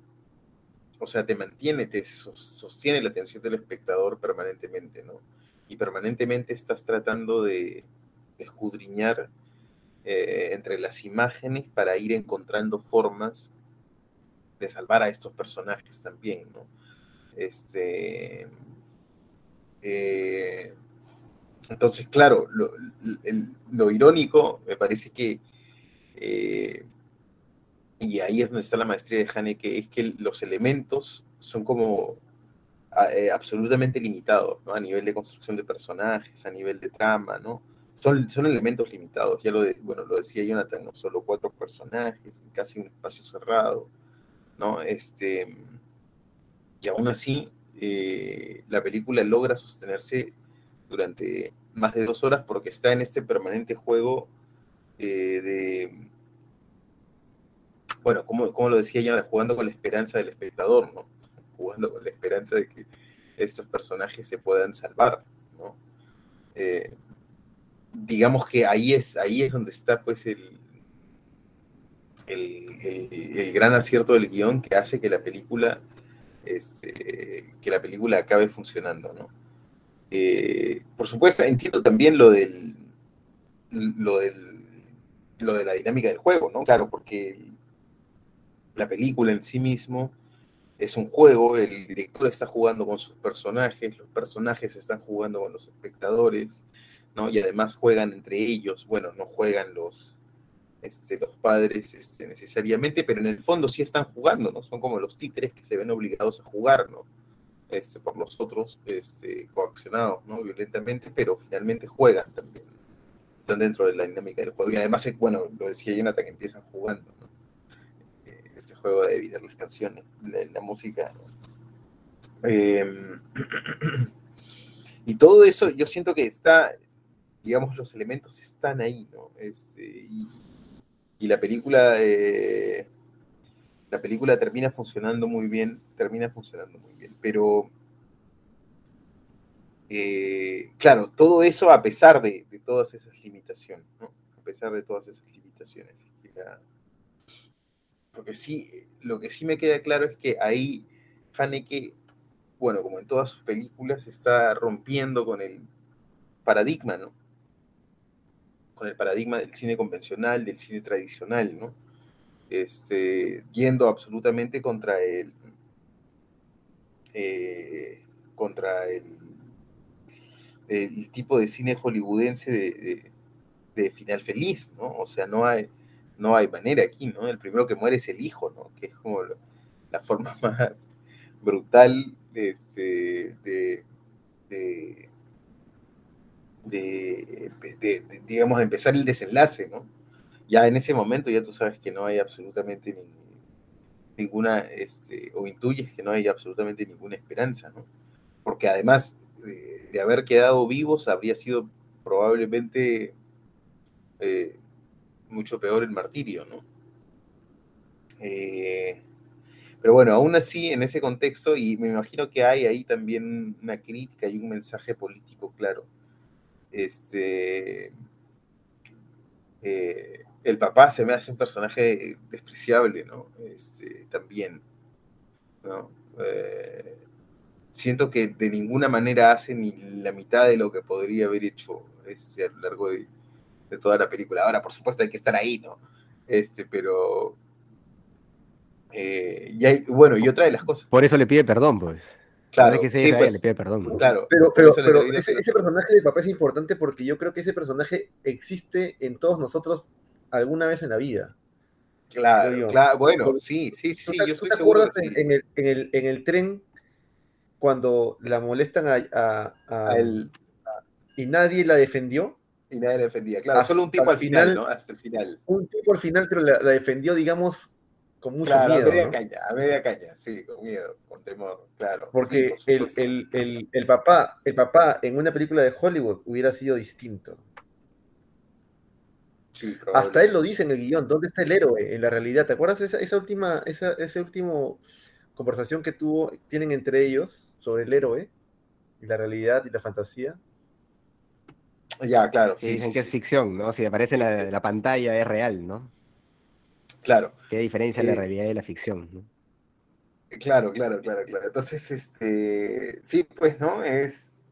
O sea, te mantiene, te sostiene la atención del espectador permanentemente, ¿no? Y permanentemente estás tratando de, escudriñar eh, entre las imágenes para ir encontrando formas de salvar a estos personajes también, ¿no? Este, eh, entonces, claro, lo, irónico me parece que, eh, y ahí es donde está la maestría de Haneke, es que los elementos son como eh, absolutamente limitados, ¿no? A nivel de construcción de personajes, a nivel de trama, ¿no? Son, son elementos limitados, ya lo, bueno, lo decía Jonathan, no solo cuatro personajes, casi un espacio cerrado, ¿no? Este, y aún así, eh, la película logra sostenerse durante más de dos horas porque está en este permanente juego eh, de, bueno, como, lo decía ya, jugando con la esperanza del espectador, ¿no? Jugando con la esperanza de que estos personajes se puedan salvar, ¿no? Eh, digamos que ahí es, ahí es donde está pues el, el gran acierto del guion que hace que la película este, que la película acabe funcionando, ¿no? Eh, por supuesto, entiendo también lo del, lo del, lo de la dinámica del juego, ¿no? Claro, porque la película en sí mismo es un juego, el director está jugando con sus personajes, los personajes están jugando con los espectadores, ¿no? Y además juegan entre ellos, bueno, no juegan los, este, los padres este, necesariamente, pero en el fondo sí están jugando, ¿no? Son como los títeres que se ven obligados a jugar, ¿no? Este, por los otros este, coaccionados, ¿no? Violentamente, pero finalmente juegan también. Están dentro de la dinámica del juego. Y además, eh, bueno, lo decía Jonathan, que empiezan jugando. Eh, este juego de evitar las canciones, la, música, em, *clears throat* y todo eso, yo siento que está, digamos, los elementos están ahí, ¿no? Este, y, y la película, eh, la película termina funcionando muy bien, termina funcionando muy bien, pero eh, claro, todo eso a pesar de, todas esas limitaciones, ¿no? A pesar de todas esas limitaciones. Porque sí, lo que sí me queda claro es que ahí Haneke, bueno, como en todas sus películas, está rompiendo con el paradigma, ¿no? Con el paradigma del cine convencional, del cine tradicional, ¿no? Este, yendo absolutamente contra el, eh, contra el, el, tipo de cine hollywoodense de, de, final feliz, ¿no? O sea, no hay, no hay manera aquí, ¿no? El primero que muere es el hijo, ¿no? Que es como la forma *laughs* más brutal este, de, de, digamos, empezar el desenlace, ¿no? ya en ese momento ya tú sabes que no hay absolutamente ninguna, este, o intuyes que no hay absolutamente ninguna esperanza, ¿no? Porque además de, de haber quedado vivos habría sido probablemente eh, mucho peor el martirio, ¿no? Eh, pero bueno, aún así, en ese contexto, y me imagino que hay ahí también una crítica y un mensaje político claro. Este, eh, el papá se me hace un personaje despreciable, ¿no? Este, también, ¿no? siento que de ninguna manera hace ni la mitad de lo que podría haber hecho este, a lo largo de, toda la película. Ahora, por supuesto, hay que estar ahí, ¿no? Este, pero. Eh, bueno, y otra de las cosas. Por eso le pide perdón, pues. Claro, que sí, pues, le pide perdón. Claro, pero, pero, pero ese, ese, personaje de papá es importante porque yo creo que ese personaje existe en todos nosotros alguna vez en la vida. Claro, claro, bueno, sí, sí, sí, yo estoy te seguro acuerdas en, en, el, en, el, en el tren cuando la molestan a, a, a, a él. y nadie la defendió? Y nadie la defendía, claro, Hasta solo un tipo al final, final, ¿no? Hasta el final. Un tipo al final, pero la, la defendió, digamos, con mucho claro, miedo. A media ¿no? caña, a media caña, sí, con miedo, con temor, claro. Porque sí, el, el, el, el, papá, el papá en una película de Hollywood hubiera sido distinto. Sí, Hasta él lo dice en el guion, ¿dónde está el héroe en la realidad? ¿Te acuerdas esa, esa última, esa, ese último conversación que tuvo, tienen entre ellos sobre el héroe y la realidad y la fantasía? Ya, claro. Sí, dicen sí, que es ficción, ¿no? Si aparece en la, la, pantalla es real, ¿no? Claro. ¿Qué diferencia eh, la realidad y la ficción? ¿no? Claro, claro, claro, claro. Entonces, este, sí, pues, ¿no? Es,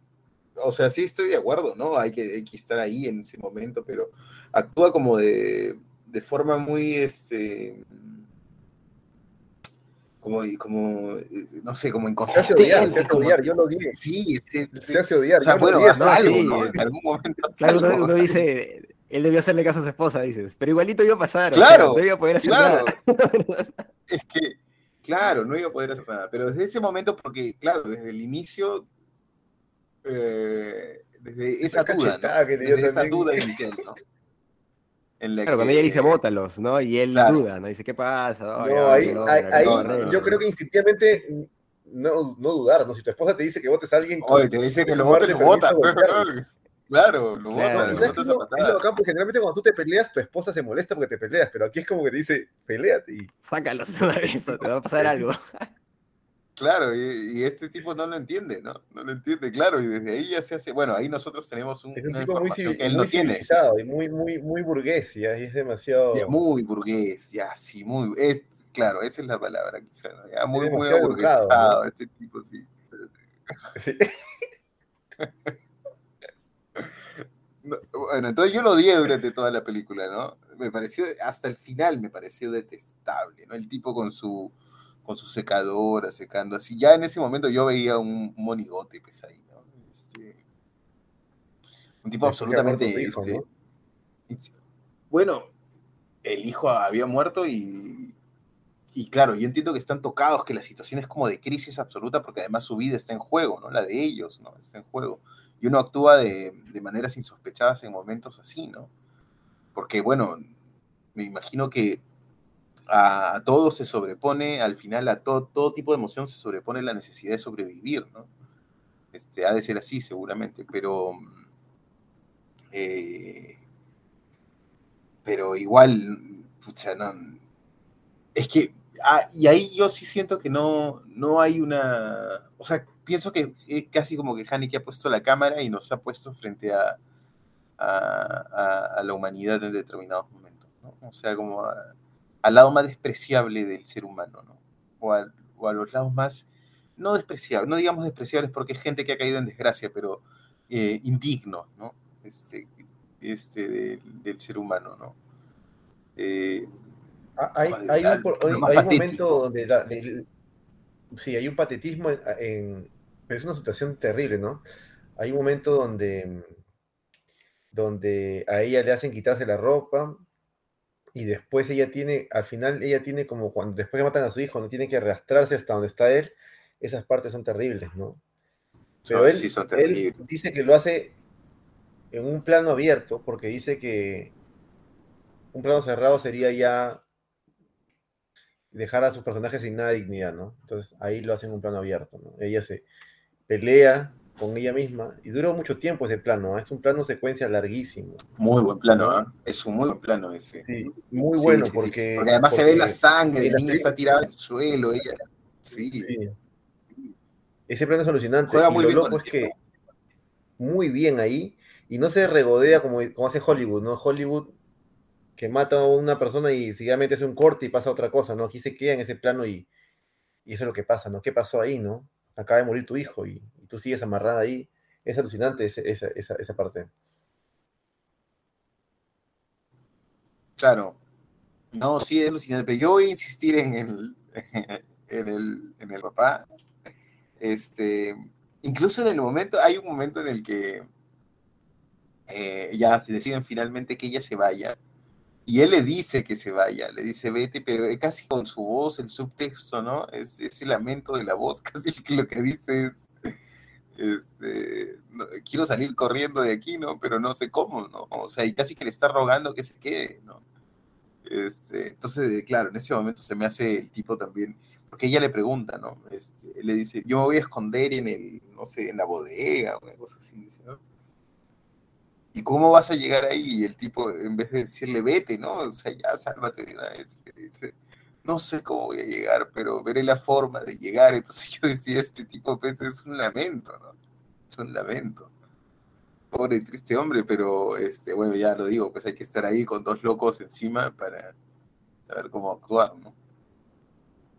o sea, sí estoy de acuerdo, ¿no? Hay que, hay que estar ahí en ese momento, pero actúa como de, de forma muy, este, como, como, no sé, como inconsistente. Se hace odiar, se hace odiar, yo lo dije. Sí, sí, sí, se hace odiar. O sea, bueno, no, algo, sí, ¿no? En algún momento claro, uno, uno, dice, él debió hacerle caso a su esposa, dices, pero igualito iba a pasar. Claro, o sea, no iba a poder hacer claro. nada. *laughs* es que, claro, no iba a poder hacer nada, pero desde ese momento, porque, claro, desde el inicio, eh, desde esa duda, ¿no? que desde esa duda inicial, ¿no? *laughs* claro, que... cuando ella dice bótalos, ¿no? Y él claro. duda, ¿no? Dice, ¿qué pasa? No, no ahí, no, ahí, ahí yo creo que instintivamente no, no dudar, ¿no? Si tu esposa te dice que votes a alguien... Oye, te dice que lo votes, lo vota. *laughs* Claro, lo claro. votas, lo votas a lo bacán, porque generalmente cuando tú te peleas, tu esposa se molesta porque te peleas, pero aquí es como que te dice, peleate y... Sácalos *laughs* vez, te va a pasar algo. Claro, y, y, este tipo no lo entiende, ¿no? No lo entiende, claro, y desde ahí ya se hace, bueno, ahí nosotros tenemos un, es un una tipo muy, información que él muy no tiene. civilizado y muy, muy, muy burgués, ya, y es demasiado... Ya, muy burgués, ya, sí, muy, es, claro, esa es la palabra quizá, ¿no? ya, muy, muy aburguesado, educado, ¿no? este tipo, sí. no, *laughs* *laughs* bueno, entonces yo lo odié durante toda la película, ¿no? Me pareció, hasta el final me pareció detestable, ¿no? El tipo con su con su secadora, secando así. Ya en ese momento yo veía un monigote pues ahí, ¿no? Este, un tipo absolutamente... Hijo, este, ¿no? Bueno, el hijo había muerto y, y claro, yo entiendo que están tocados, que la situación es como de crisis absoluta, porque además su vida está en juego, ¿no? La de ellos, ¿no? Está en juego. Y uno actúa de, de maneras insospechadas en momentos así, ¿no? Porque, bueno, me imagino que a, todo se sobrepone, al final a todo, todo tipo de emoción se sobrepone la necesidad de sobrevivir, ¿no? Este, ha de ser así seguramente, pero, eh, pero igual, pucha, no, es que, ah, y ahí yo sí siento que no, no hay una, o sea, pienso que es casi como que Haneke ha puesto la cámara y nos ha puesto frente a, a, la humanidad en determinados momentos, ¿no? O sea, como... Al lado más despreciable del ser humano, ¿no? O a, o a, los lados más, no despreciables, no digamos despreciables porque es gente que ha caído en desgracia, pero eh, indignos, ¿no? Este, este de, del ser humano, ¿no? Eh, hay, hay, un, hay, hay un, momento donde, la, de, sí, hay un patetismo, en, en, es una situación terrible, ¿no? Hay un momento donde, donde a ella le hacen quitarse la ropa, y después ella tiene, al final ella tiene como cuando después que matan a su hijo, no tiene que arrastrarse hasta donde está él, esas partes son terribles, ¿no? Pero no, él, sí son él, dice que lo hace en un plano abierto porque dice que un plano cerrado sería ya dejar a sus personajes sin nada de dignidad, ¿no? Entonces ahí lo hacen un plano abierto, ¿no? Ella se pelea con ella misma y duró mucho tiempo ese plano, ¿eh? es un plano secuencia larguísimo. Muy buen plano, ¿eh? es un muy buen plano ese. Sí, muy bueno Sí, sí, sí. porque... Porque además se ve la sangre, y el niño está tirado en el suelo, ella. Sí. Ese plano es alucinante. Juega y muy lo bien loco es que muy bien ahí y no se regodea como, como hace Hollywood, ¿no? Hollywood que mata a una persona y seguidamente hace un corte y pasa otra cosa, ¿no? Aquí se queda en ese plano y, y eso es lo que pasa, ¿no? ¿Qué pasó ahí, no? Acaba de morir tu hijo y, tú sigues amarrada ahí. Es alucinante esa, esa, esa parte. claro. No, sí, es alucinante, pero yo voy a insistir en el, *laughs* en el, en el papá. Este, incluso en el momento, hay un momento en el que eh, ya deciden finalmente que ella se vaya. Y él le dice que se vaya, le dice vete, pero casi con su voz, el subtexto, ¿no? Es ese lamento de la voz, *laughs* casi lo que dice es, este, no, quiero salir corriendo de aquí, ¿no? Pero no sé cómo, ¿no? O sea, y casi que le está rogando que se quede, ¿no? Este, entonces, claro, en ese momento se me hace el tipo también, porque ella le pregunta, ¿no? Este, le dice, yo me voy a esconder en el, no sé, en la bodega, una cosa así, ¿no? ¿Y cómo vas a llegar ahí? Y el tipo, en vez de decirle, vete, ¿no? O sea, ya, sálvate de una vez. dice, no sé cómo voy a llegar, pero veré la forma de llegar. Entonces *laughs* yo decía, este tipo pues, es un lamento, ¿no? Es un lamento. Pobre, triste hombre, pero, este, bueno, ya lo digo, pues hay que estar ahí con dos locos encima para saber cómo actuar, ¿no?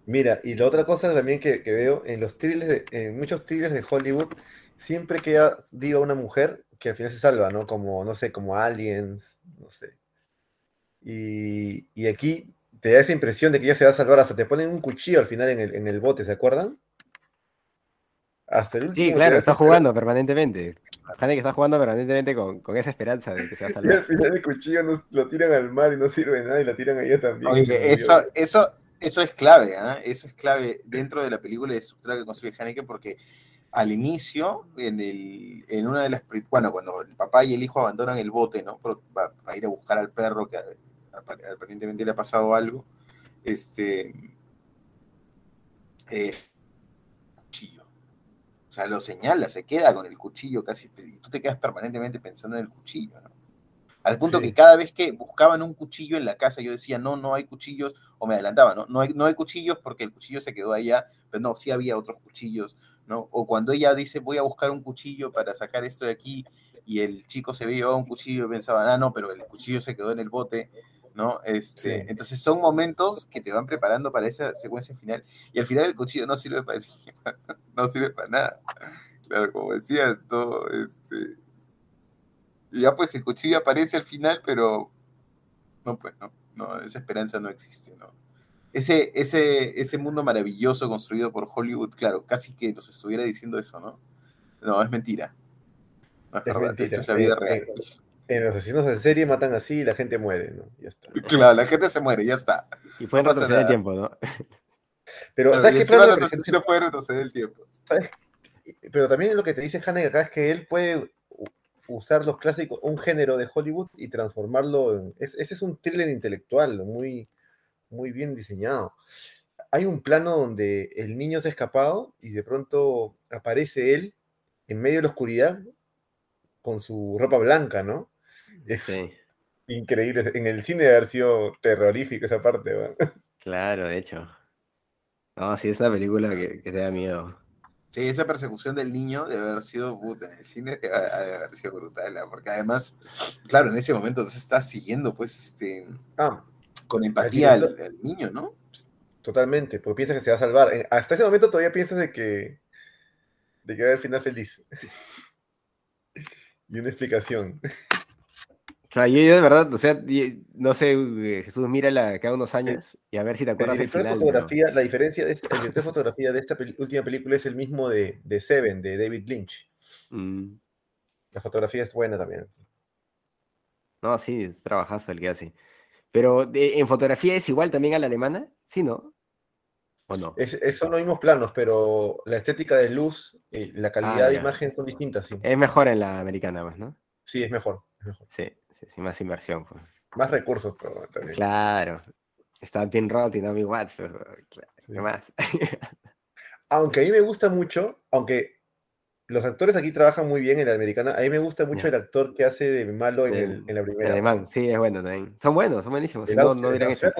Mira, y la otra cosa también que, que veo en los thrillers, de- en muchos thrillers de Hollywood, siempre queda viva una mujer que al final se salva, ¿no? Como, no sé, como Aliens, no sé. Y, y aquí te da esa impresión de que ella se va a salvar, hasta te ponen un cuchillo al final en el, en el bote, ¿se acuerdan? Hasta el último. Sí, claro, está jugando permanentemente. Haneke está jugando permanentemente con, con esa esperanza de que se va a esperanza, *laughs* Y al salvar. final el cuchillo no- lo tiran al mar y no sirve de nada y la tiran a ella también. Oye, eso, eso, eso es clave, ¿ah? Eso es clave dentro de la película de estructura que construye Haneke porque al inicio, en, el, en una de las... Bueno, cuando el papá y el hijo abandonan el bote, ¿no? Para, para ir a buscar al perro que apa- aparentemente le ha pasado algo, este... eh, cuchillo. O sea, lo señala, se queda con el cuchillo casi, y tú te quedas permanentemente pensando en el cuchillo, ¿no? Al punto Sí. que cada vez que buscaban un cuchillo en la casa, yo decía, no, no hay cuchillos, o me adelantaba, ¿no? No hay, no hay cuchillos porque el cuchillo se quedó allá, pero no, sí había otros cuchillos, ¿no? O cuando ella dice, voy a buscar un cuchillo para sacar esto de aquí, y el chico se ve llevado un cuchillo y pensaba, ah, no, pero el cuchillo se quedó en el bote, ¿no? Este, Sí. Entonces son momentos que te van preparando para esa secuencia final, y al final el cuchillo no sirve para, *laughs* no sirve para nada. Claro, como decías, todo, este... Ya pues el cuchillo aparece al final, pero no, pues no, no, esa esperanza no existe, ¿no? Ese, ese, ese mundo maravilloso construido por Hollywood, claro, casi que nos estuviera diciendo eso, ¿no? No, es mentira. No es, Es verdad, mentira. eso es la vida real. En los asesinos en serie matan así y la gente muere, ¿no? Ya está. *laughs* Claro, la gente se muere, ya está. Y pueden no retroceder el tiempo, ¿no? *laughs* Pero, Claro, ¿sabes qué plano los asesinos pueden retroceder el tiempo. ¿Sabes? Pero también lo que te dice Haneke acá es que él puede usar los clásicos, un género de Hollywood y transformarlo en... es- ese es un thriller intelectual muy, muy bien diseñado. Hay un plano donde el niño se ha escapado y de pronto aparece él en medio de la oscuridad con su ropa blanca, ¿no? Es Sí, increíble. En el cine debe haber sido terrorífico esa parte, ¿va? claro, de hecho. No, sí, es una película que, que te da miedo. Sí, esa persecución del niño debe haber sido, puta, en el cine debe debe haber sido brutal, porque además, claro, en ese momento se está siguiendo, pues, este, Ah, con empatía al, niño, ¿no? Totalmente, porque piensas que se va a salvar. Hasta ese momento todavía piensas de que, de que va a haber el final feliz. *laughs* y una explicación. Claro, yo, yo de verdad, o sea, no sé, eh, Jesús, mírala cada unos años y a ver si te acuerdas de final. fotografía, la diferencia de esta, el director de fotografía de esta peli- última película es el mismo de, de Seven, de David Lynch. Mm, La fotografía es buena también. No, sí, es trabajazo el que hace. Pero de- en fotografía es igual también a la alemana, ¿sí, no? ¿O no? Es, es- son los mismos planos, pero la estética de luz y la calidad de ya. imagen son distintas, sí. Es mejor en la americana, más, ¿no? Sí, es mejor. es mejor. Sí, sí, sí, más inversión. Pues. Más recursos, pero también. Claro. Está Tim Roth y Naomi Watts, pero claro, ¿qué más? *laughs* Aunque a mí me gusta mucho, aunque los actores aquí trabajan muy bien en la americana, a mí me gusta mucho el actor que hace de malo en, el- El- en la El primera. alemán, sí, es bueno también. Son buenos, son buenísimos. Si El no, no el dirán eso.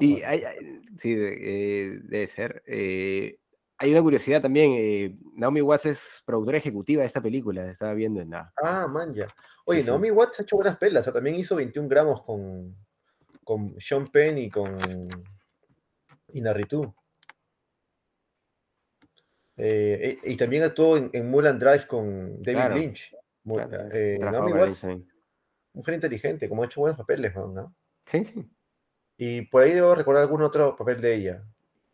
Y hay, hay- sí, eh, debe ser. Eh, hay una curiosidad también. eh, Naomi Watts es productora ejecutiva de esta película. Estaba viendo en la. Ah, man, ya. Oye, sí. Naomi Watts ha hecho buenas pelas, o sea, también hizo 21 gramos con, con Sean Penn y con Inarritu. Eh, y también actuó en, en Mulan Drive con David Claro, Lynch. Mu- Claro, eh, Naomi Watts, también. mujer inteligente, como ha hecho buenos papeles, ¿no? Sí, sí. Y por ahí debo recordar algún otro papel de ella.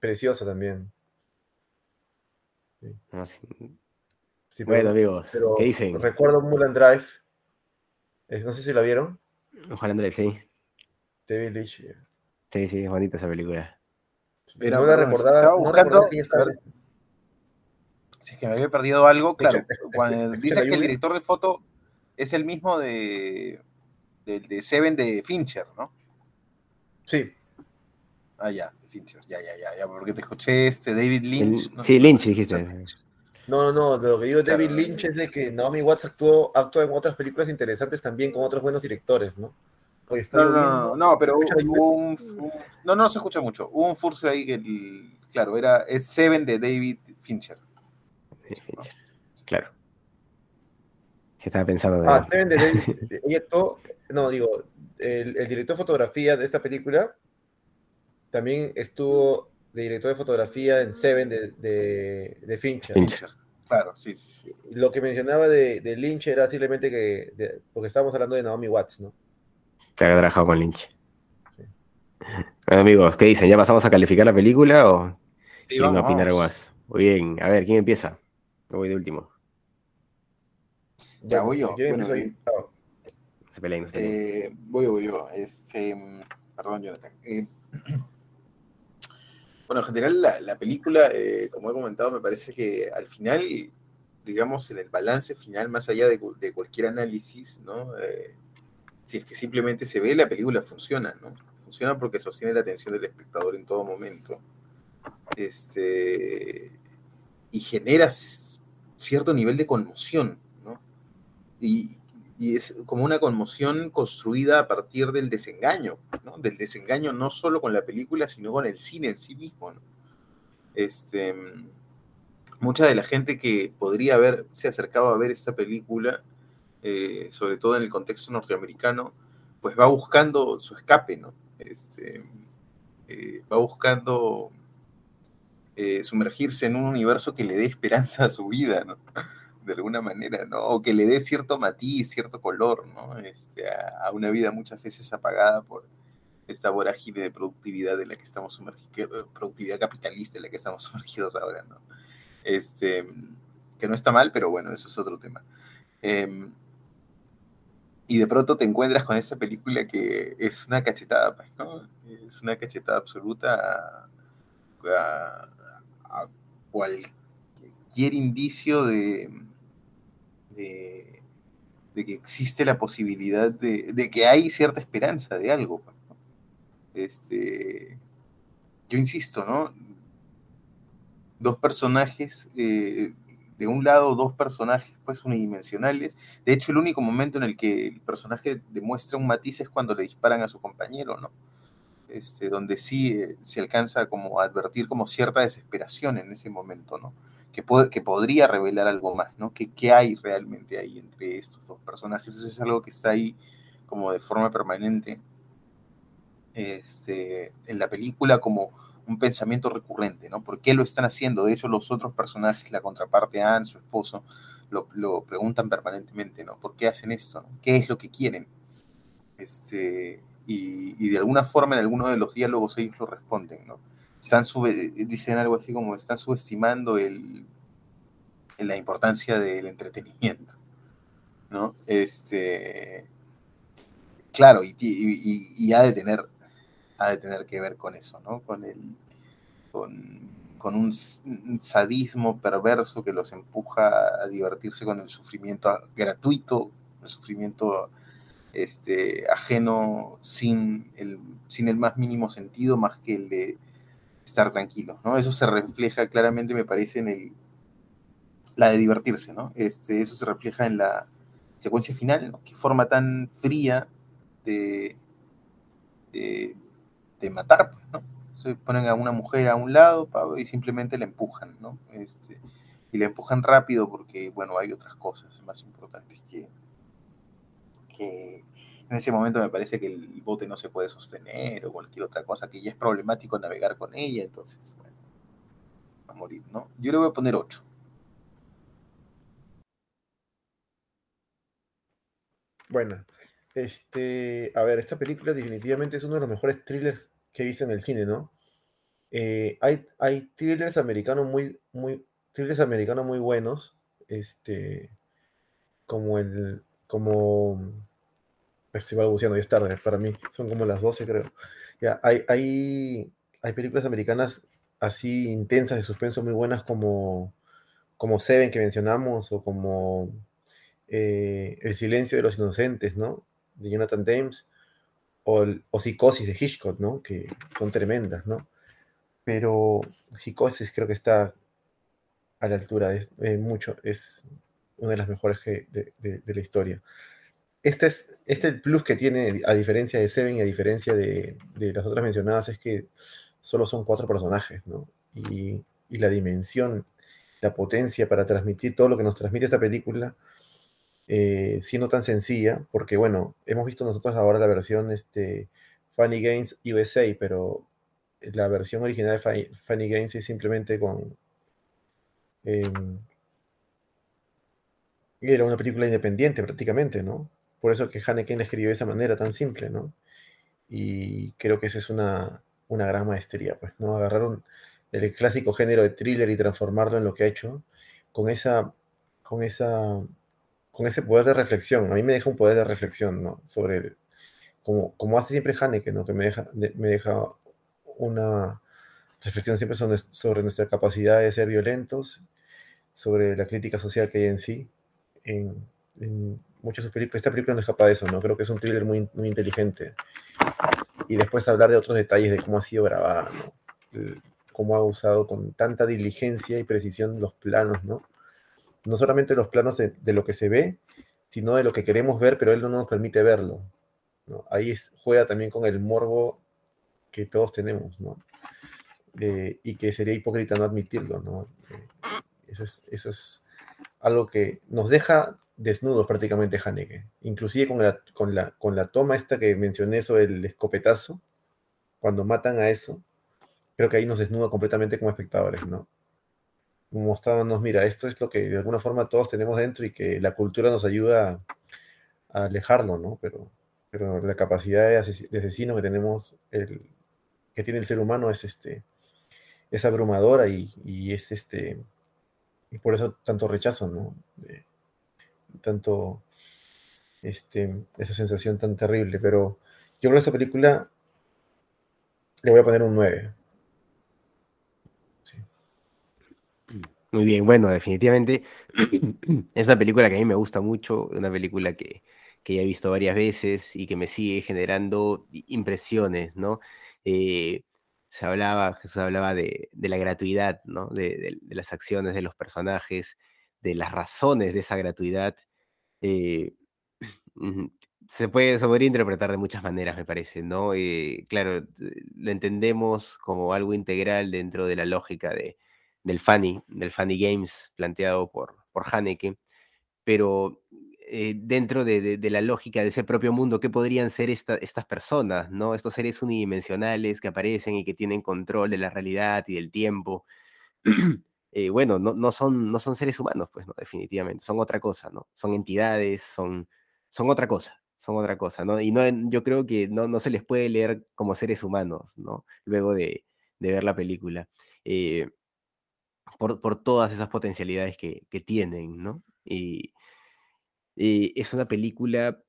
Preciosa también. No, sí. Sí, Bueno, pero- amigos, pero ¿qué dicen? Recuerdo Mulan Drive. Eh, no sé si la vieron. Ojalá Andrés, sí. David Lynch. eh, Sí, sí, es bonita esa película. Mira, no la recordaba. estaba no recordaba quién estaba Si es que me había perdido algo, claro. Escucha, Cuando dices que el director de foto es el mismo de, de, de Seven de Fincher, ¿no? Sí, Ah, ya, de Fincher, ya, ya, ya, ya, porque te escuché este David El- Lynch. ¿no? sí, Lynch dijiste. No, no, lo que digo de David Claro. Lynch es de que Naomi Watts actuó, actúa en otras películas interesantes también con otros buenos directores, ¿no? Oye, No, no, no, no, pero ¿Escucha la hubo un, un- No, no se escucha mucho. Hubo un furcio ahí que, el- claro, era, es Seven de David Fincher. Fincher. Claro. Sí, estaba pensando de Ah, de ella *laughs* no, digo, el, el director de fotografía de esta película también estuvo de director de fotografía en Seven de, de, de Fincher. Fincher. Claro, sí, sí, sí. Lo que mencionaba de, de Lynch era simplemente que, de- porque estábamos hablando de Naomi Watts, ¿no? que ha trabajado con Lynch. Sí. *laughs* Bueno, amigos, ¿qué dicen? ¿Ya pasamos a calificar la película o Sí, quieren vamos, opinar vamos. más? Muy bien, a ver, ¿quién empieza? Yo voy de último. Ya, voy yo. Si quieren, Bueno, empiezo yo. Se peleen, no se peleen. Eh, voy, voy yo. Este, perdón, Jonathan. Eh, *clears throat* bueno, en general la, la película, eh, como he comentado, me parece que al final, digamos, en el balance final, más allá de, de cualquier análisis, ¿no? Eh, si es que simplemente se ve, la película funciona, ¿no? Funciona porque sostiene la atención del espectador en todo momento. Este, y genera c- cierto nivel de conmoción, ¿no? Y, es como una conmoción construida a partir del desengaño, ¿no? Del desengaño no solo con la película, sino con el cine en sí mismo, ¿no? Este, mucha de la gente que podría haberse acercado a ver esta película, eh, sobre todo en el contexto norteamericano, pues va buscando su escape, ¿no? Este, eh, va buscando eh, sumergirse en un universo que le dé esperanza a su vida, ¿no? *laughs* de alguna manera, ¿no? O que le dé cierto matiz, cierto color, ¿no? Este, a, una vida muchas veces apagada por esta vorágine de productividad de la que estamos sumergidos, productividad capitalista en la que estamos *laughs* sumergidos ahora, ¿no? Este, que no está mal, pero bueno, eso es otro tema. Eh, y de pronto te encuentras con esta película que es una cachetada, pues, ¿no? Es una cachetada absoluta a, a cualquier indicio de, de, que existe la posibilidad de, de, que hay cierta esperanza de algo. pues. Este, yo insisto, ¿no? Dos personajes, eh, de un lado dos personajes pues unidimensionales. De hecho, el único momento en el que el personaje demuestra un matiz es cuando le disparan a su compañero, ¿no? Este, donde sí eh, se alcanza como a advertir como cierta desesperación en ese momento, ¿no? Que, puede, que podría revelar algo más, ¿no? Qué hay realmente ahí entre estos dos personajes. Eso es algo que está ahí como de forma permanente este, en la película como un pensamiento recurrente, ¿no? ¿Por qué lo están haciendo? De hecho, los otros personajes, la contraparte Anne, su esposo, lo, lo preguntan permanentemente, ¿no? ¿Por qué hacen esto? ¿Qué es lo que quieren? Este, y, de alguna forma en alguno de los diálogos ellos lo responden, ¿no? Están sube, dicen algo así como están subestimando el, la importancia del entretenimiento, ¿no? Este, claro, y, y, y, ha de tener ha de tener que ver con eso, ¿no? Con el con, con un, sadismo perverso que los empuja a divertirse con el sufrimiento gratuito, el sufrimiento este, ajeno sin el, sin el más mínimo sentido, más que el de estar tranquilos, ¿no? Eso se refleja claramente, me parece, en el, la de divertirse, ¿no? Este, eso se refleja en la secuencia final, ¿no? Qué forma tan fría de, de, matar, pues, ¿no? Se ponen a una mujer a un lado y simplemente la empujan, ¿no? Este, y la empujan rápido porque, bueno, hay otras cosas más importantes que, en ese momento me parece que el bote no se puede sostener o cualquier otra cosa que ya es problemático navegar con ella, entonces, bueno, a morir, ¿no? Yo le voy a poner 8. Bueno, este, a ver, esta película definitivamente es uno de los mejores thrillers que he visto en el cine, ¿no? Eh, hay, hay thrillers americanos muy, muy, thrillers americanos muy buenos, este, como el, como, estoy balbuceando, ya es tarde para mí, son como las 12 creo. Ya, hay, hay, hay películas americanas así intensas de suspenso muy buenas como, como Seven que mencionamos o como eh, El silencio de los inocentes, ¿no? De Jonathan James o, o Psicosis de Hitchcock, ¿no? Que son tremendas, ¿no? Pero Psicosis creo que está a la altura de, mucho, es una de las mejores que, de, de, de, la historia. Este es, este el plus que tiene, a diferencia de Seven y a diferencia de, las otras mencionadas, es que solo son cuatro personajes, ¿no? Y, la dimensión, la potencia para transmitir todo lo que nos transmite esta película, eh, siendo tan sencilla, porque bueno, hemos visto nosotros ahora la versión este, Funny Games USA, pero la versión original de Funny Games es simplemente con... Eh, era una película independiente prácticamente, ¿no? Por eso que Haneken la escribió de esa manera tan simple, ¿no? Y creo que eso es una, una gran maestría, pues, ¿no? Agarraron el clásico género de thriller y transformarlo en lo que ha hecho con esa, con esa, con ese poder de reflexión. A mí me deja un poder de reflexión, ¿no? Sobre, como, como hace siempre Haneke, ¿no? Que me deja, me deja una reflexión siempre sobre, sobre nuestra capacidad de ser violentos, sobre la crítica social que hay en sí, en, muchas sus películas. Esta película no escapa de eso, ¿no? Creo que es un thriller muy, muy inteligente. Y después hablar de otros detalles de cómo ha sido grabada, ¿no? Cómo ha usado con tanta diligencia y precisión los planos, ¿no? No solamente los planos de, de lo que se ve, sino de lo que queremos ver, pero él no nos permite verlo. ¿no? Ahí es, juega también con el morbo que todos tenemos, ¿no? Eh, y que sería hipócrita no admitirlo, ¿no? Eh, eso, es, eso es algo que nos deja desnudos prácticamente Haneke. Inclusive con la, con, la, con la toma esta que mencioné, eso del escopetazo, cuando matan a eso, creo que ahí nos desnuda completamente como espectadores, ¿no? Mostrándonos, mira, esto es lo que de alguna forma todos tenemos dentro y que la cultura nos ayuda a, alejarlo, ¿no? Pero, pero la capacidad de asesino que tenemos, el, que tiene el ser humano es, este, es abrumadora y, y es este, y por eso tanto rechazo, ¿no? De, tanto este, esa sensación tan terrible. Pero yo creo que esta película le voy a poner un 9. Sí. Muy bien, bueno, definitivamente *clears throat* es una película que a mí me gusta mucho, una película que, que ya he visto varias veces y que me sigue generando impresiones, ¿no? Eh, se hablaba, Jesús hablaba de, de la gratuidad, ¿no? De, las acciones de los personajes, de las razones de esa gratuidad. Eh, *clears throat* se, puede, se podría interpretar de muchas maneras, me parece, ¿no? Eh, claro, lo entendemos como algo integral dentro de la lógica de, del Funny, del Funny Games planteado por, por Haneke, pero eh, dentro de, de, la lógica de ese propio mundo, ¿qué podrían ser esta, estas personas, ¿no? Estos seres unidimensionales que aparecen y que tienen control de la realidad y del tiempo. *clears throat* eh, bueno, no, no, son, no son seres humanos, pues, ¿no? Definitivamente, son otra cosa, ¿no? Son entidades, son, son otra cosa, son otra cosa, ¿no? Y no, yo creo que no, no se les puede leer como seres humanos, ¿no? Luego de, de ver la película. Eh, por, por, todas esas potencialidades que, que tienen, ¿no? Y, es una película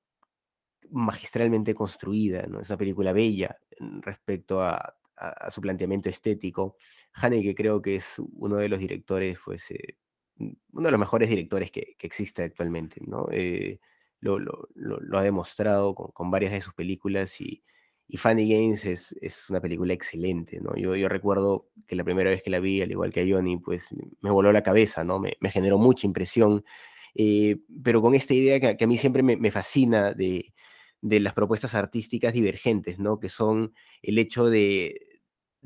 magistralmente construida, ¿no? Es una película bella respecto a, a, su planteamiento estético. Haneke creo que es uno de los directores, pues, eh, uno de los mejores directores que, que existe actualmente, ¿no? Eh, lo, lo- ha demostrado con, con varias de sus películas y, y Funny Games es, es una película excelente, ¿no? Yo, yo recuerdo que la primera vez que la vi, al igual que a Johnny, pues me voló la cabeza, ¿no? Me, me generó mucha impresión, eh, pero con esta idea que, que a mí siempre me, me fascina de, de las propuestas artísticas divergentes, ¿no? Que son el hecho de,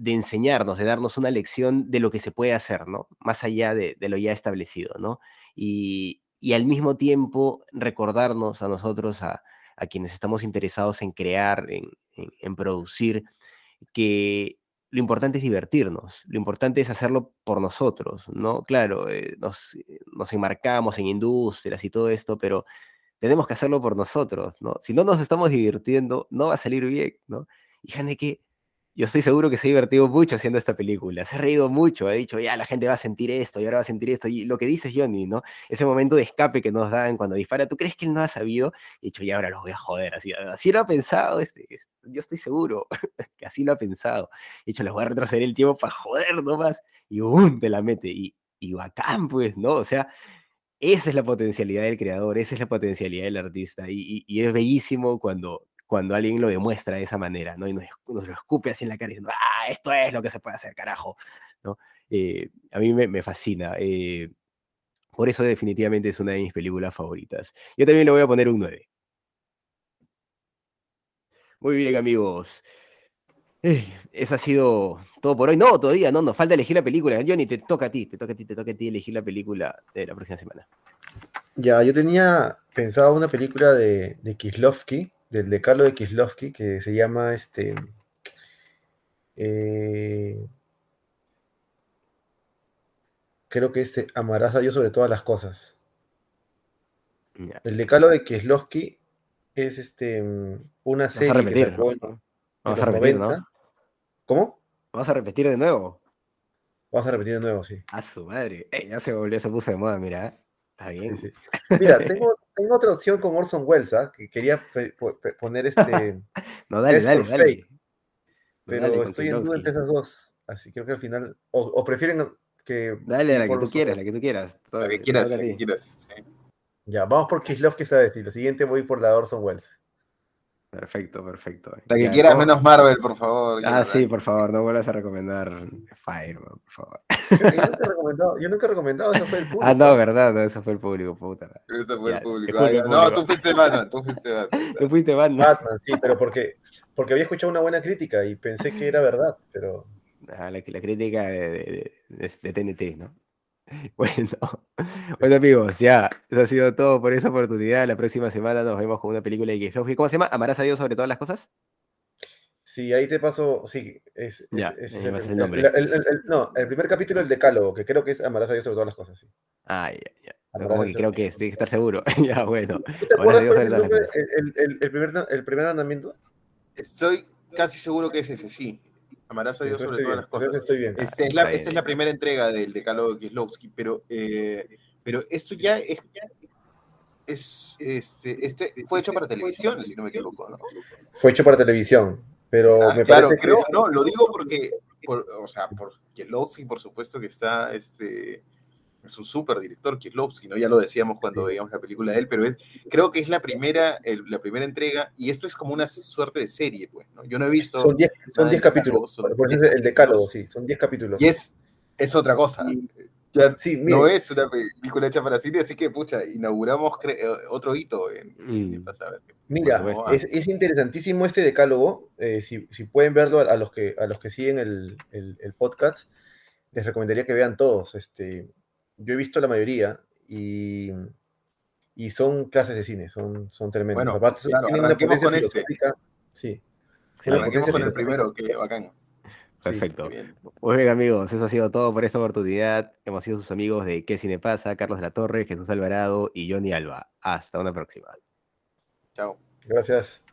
enseñarnos, de darnos una lección de lo que se puede hacer, ¿no? Más allá de, lo ya establecido, ¿no? Y, y al mismo tiempo recordarnos a nosotros, a, a quienes estamos interesados en crear, en, en- en producir, que lo importante es divertirnos, lo importante es hacerlo por nosotros, ¿no? Claro, eh, nos, eh, nos enmarcamos en industrias y todo esto, pero tenemos que hacerlo por nosotros, ¿no? Si no nos estamos divirtiendo, no va a salir bien, ¿no? Y que yo estoy seguro que se ha divertido mucho haciendo esta película, se ha reído mucho, ha dicho, ya la gente va a sentir esto y ahora va a sentir esto, y lo que dices Johnny, ¿no? Ese momento de escape que nos dan cuando dispara, ¿tú crees que él no ha sabido? Y dicho, ya ahora los voy a joder, así, así lo ha pensado, este, este, yo estoy seguro *laughs* que así lo ha pensado. De hecho, les voy a retroceder el tiempo para joder nomás, y ¡bum! te la mete, y, y bacán, pues, ¿no? O sea, esa es la potencialidad del creador, esa es la potencialidad del artista, y, es bellísimo cuando, cuando alguien lo demuestra de esa manera, ¿no? Y nos, nos lo escupe así en la cara diciendo, ah, esto es lo que se puede hacer, carajo, ¿no? Eh, a mí me, me fascina. eh, por eso definitivamente es una de mis películas favoritas. Yo también le voy a poner un 9. Muy bien, amigos. Eh, eso ha sido todo por hoy. No, todavía no, nos falta elegir la película. Johnny, te toca a ti, te toca a ti, te toca a ti elegir la película de la próxima semana. Ya, yo tenía pensado una película de, de Kieslowski, del decalo de Kieslowski, que se llama este. eh, creo que es eh, Amarás a Dios sobre todas las cosas. Ya. El decalo de Kieslowski es este mm, una serie que en Vamos a repetir, 90. ¿no? ¿Cómo? Vamos a repetir de nuevo. Vamos a repetir de nuevo, sí. A su madre. Eh, ya se volvió, se puso de moda, mira. ¿eh? Está bien. sí. Mira, *laughs* tengo, tengo otra opción con Orson Welles, ¿ah? que quería poner este, *laughs* No, dale, dale, dale. Fate, No, pero dale estoy en duda entre esas dos. Así creo que al final, o, o prefieren que... Dale a la que tú quieras, la que tú quieras. Todo- La que quieras, la que quieras. sí. Ya, vamos por Kieslowski esta vez y la siguiente voy por la de Orson Welles. Perfecto, perfecto. La que Ya, quieras menos Marvel, por favor. Ah, sí, por favor, no vuelvas a recomendar Fireman, por favor. Yo nunca he *laughs* recomendado, yo nunca he recomendado, eso fue el público. Ah, no, verdad, no, eso fue el público, puta. Ese fue Ya, el público. Ah, No, público. tú fuiste Batman, tú fuiste *laughs* Batman. Tú fuiste Batman. Batman, sí, pero porque, porque había escuchado una buena crítica y pensé que era verdad, pero Ah, la, la crítica de, de- de- de TNT, ¿no? *laughs* Bueno, bueno amigos, ya, eso ha sido todo por esa oportunidad. La próxima semana nos vemos con una película de Kieslowski. ¿Cómo se llama? ¿Amarás a Dios sobre todas las cosas? sí, ahí te paso, sí, es, es- Ya, es el, nombre. el- el- el- no, el primer capítulo el decálogo, que creo que es Amarás a Dios sobre todas las cosas, sí. Ah, ya, Como que creo que es, tiene que estar seguro. *laughs* ya, bueno. ¿Tú te Amarás a acuerdas Dios sobre es el, todas las nombre- cosas. el, el- el primer, el primer mandamiento? Estoy casi seguro que es ese, sí. Amarás a Dios sobre todas bien, las cosas. estoy bien. Es, la, esta es la primera entrega del decálogo de Kieslowski, pero, eh, pero esto ya es, es este, este fue hecho para televisión, si no me equivoco, ¿no? Fue hecho para televisión, pero Ah, me claro, parece que creo, es- no, lo digo porque, por, o sea, por Kieslowski, por supuesto que está, este, es un súper director Kieslowski, ¿no? Ya lo decíamos cuando Sí. veíamos la película de él, pero es, creo que es la primera, el- la primera entrega, y esto es como una suerte de serie, pues, ¿no? Yo no he visto, son 10 son nada 10 del capítulos, son por eso 10 es el decálogo, sí, son 10 capítulos. y es, es otra cosa. Ya Sí, mire, no es una película hecha para cine, así que, pucha, inauguramos eh, otro hito en Mm. cine, vas a ver. Mira, es, es interesantísimo este decálogo. eh, si, si pueden verlo a, a los que, a los que siguen el, el- el podcast, les recomendaría que vean todos. Este, yo he visto la mayoría y, y son clases de cine, son, son tremendos. Bueno, Aparte, claro, tienen una potencia con este. Sí, Sí, Una Arranquemos potencia con el primero, que bacán. sí. Perfecto. Bien. Pues bien, amigos, eso ha sido todo por esta oportunidad. Hemos sido sus amigos de ¿Qué Cine Pasa? Carlos de la Torre, Jesús Alvarado y Johnny Alba. Hasta una próxima. Chao. Gracias.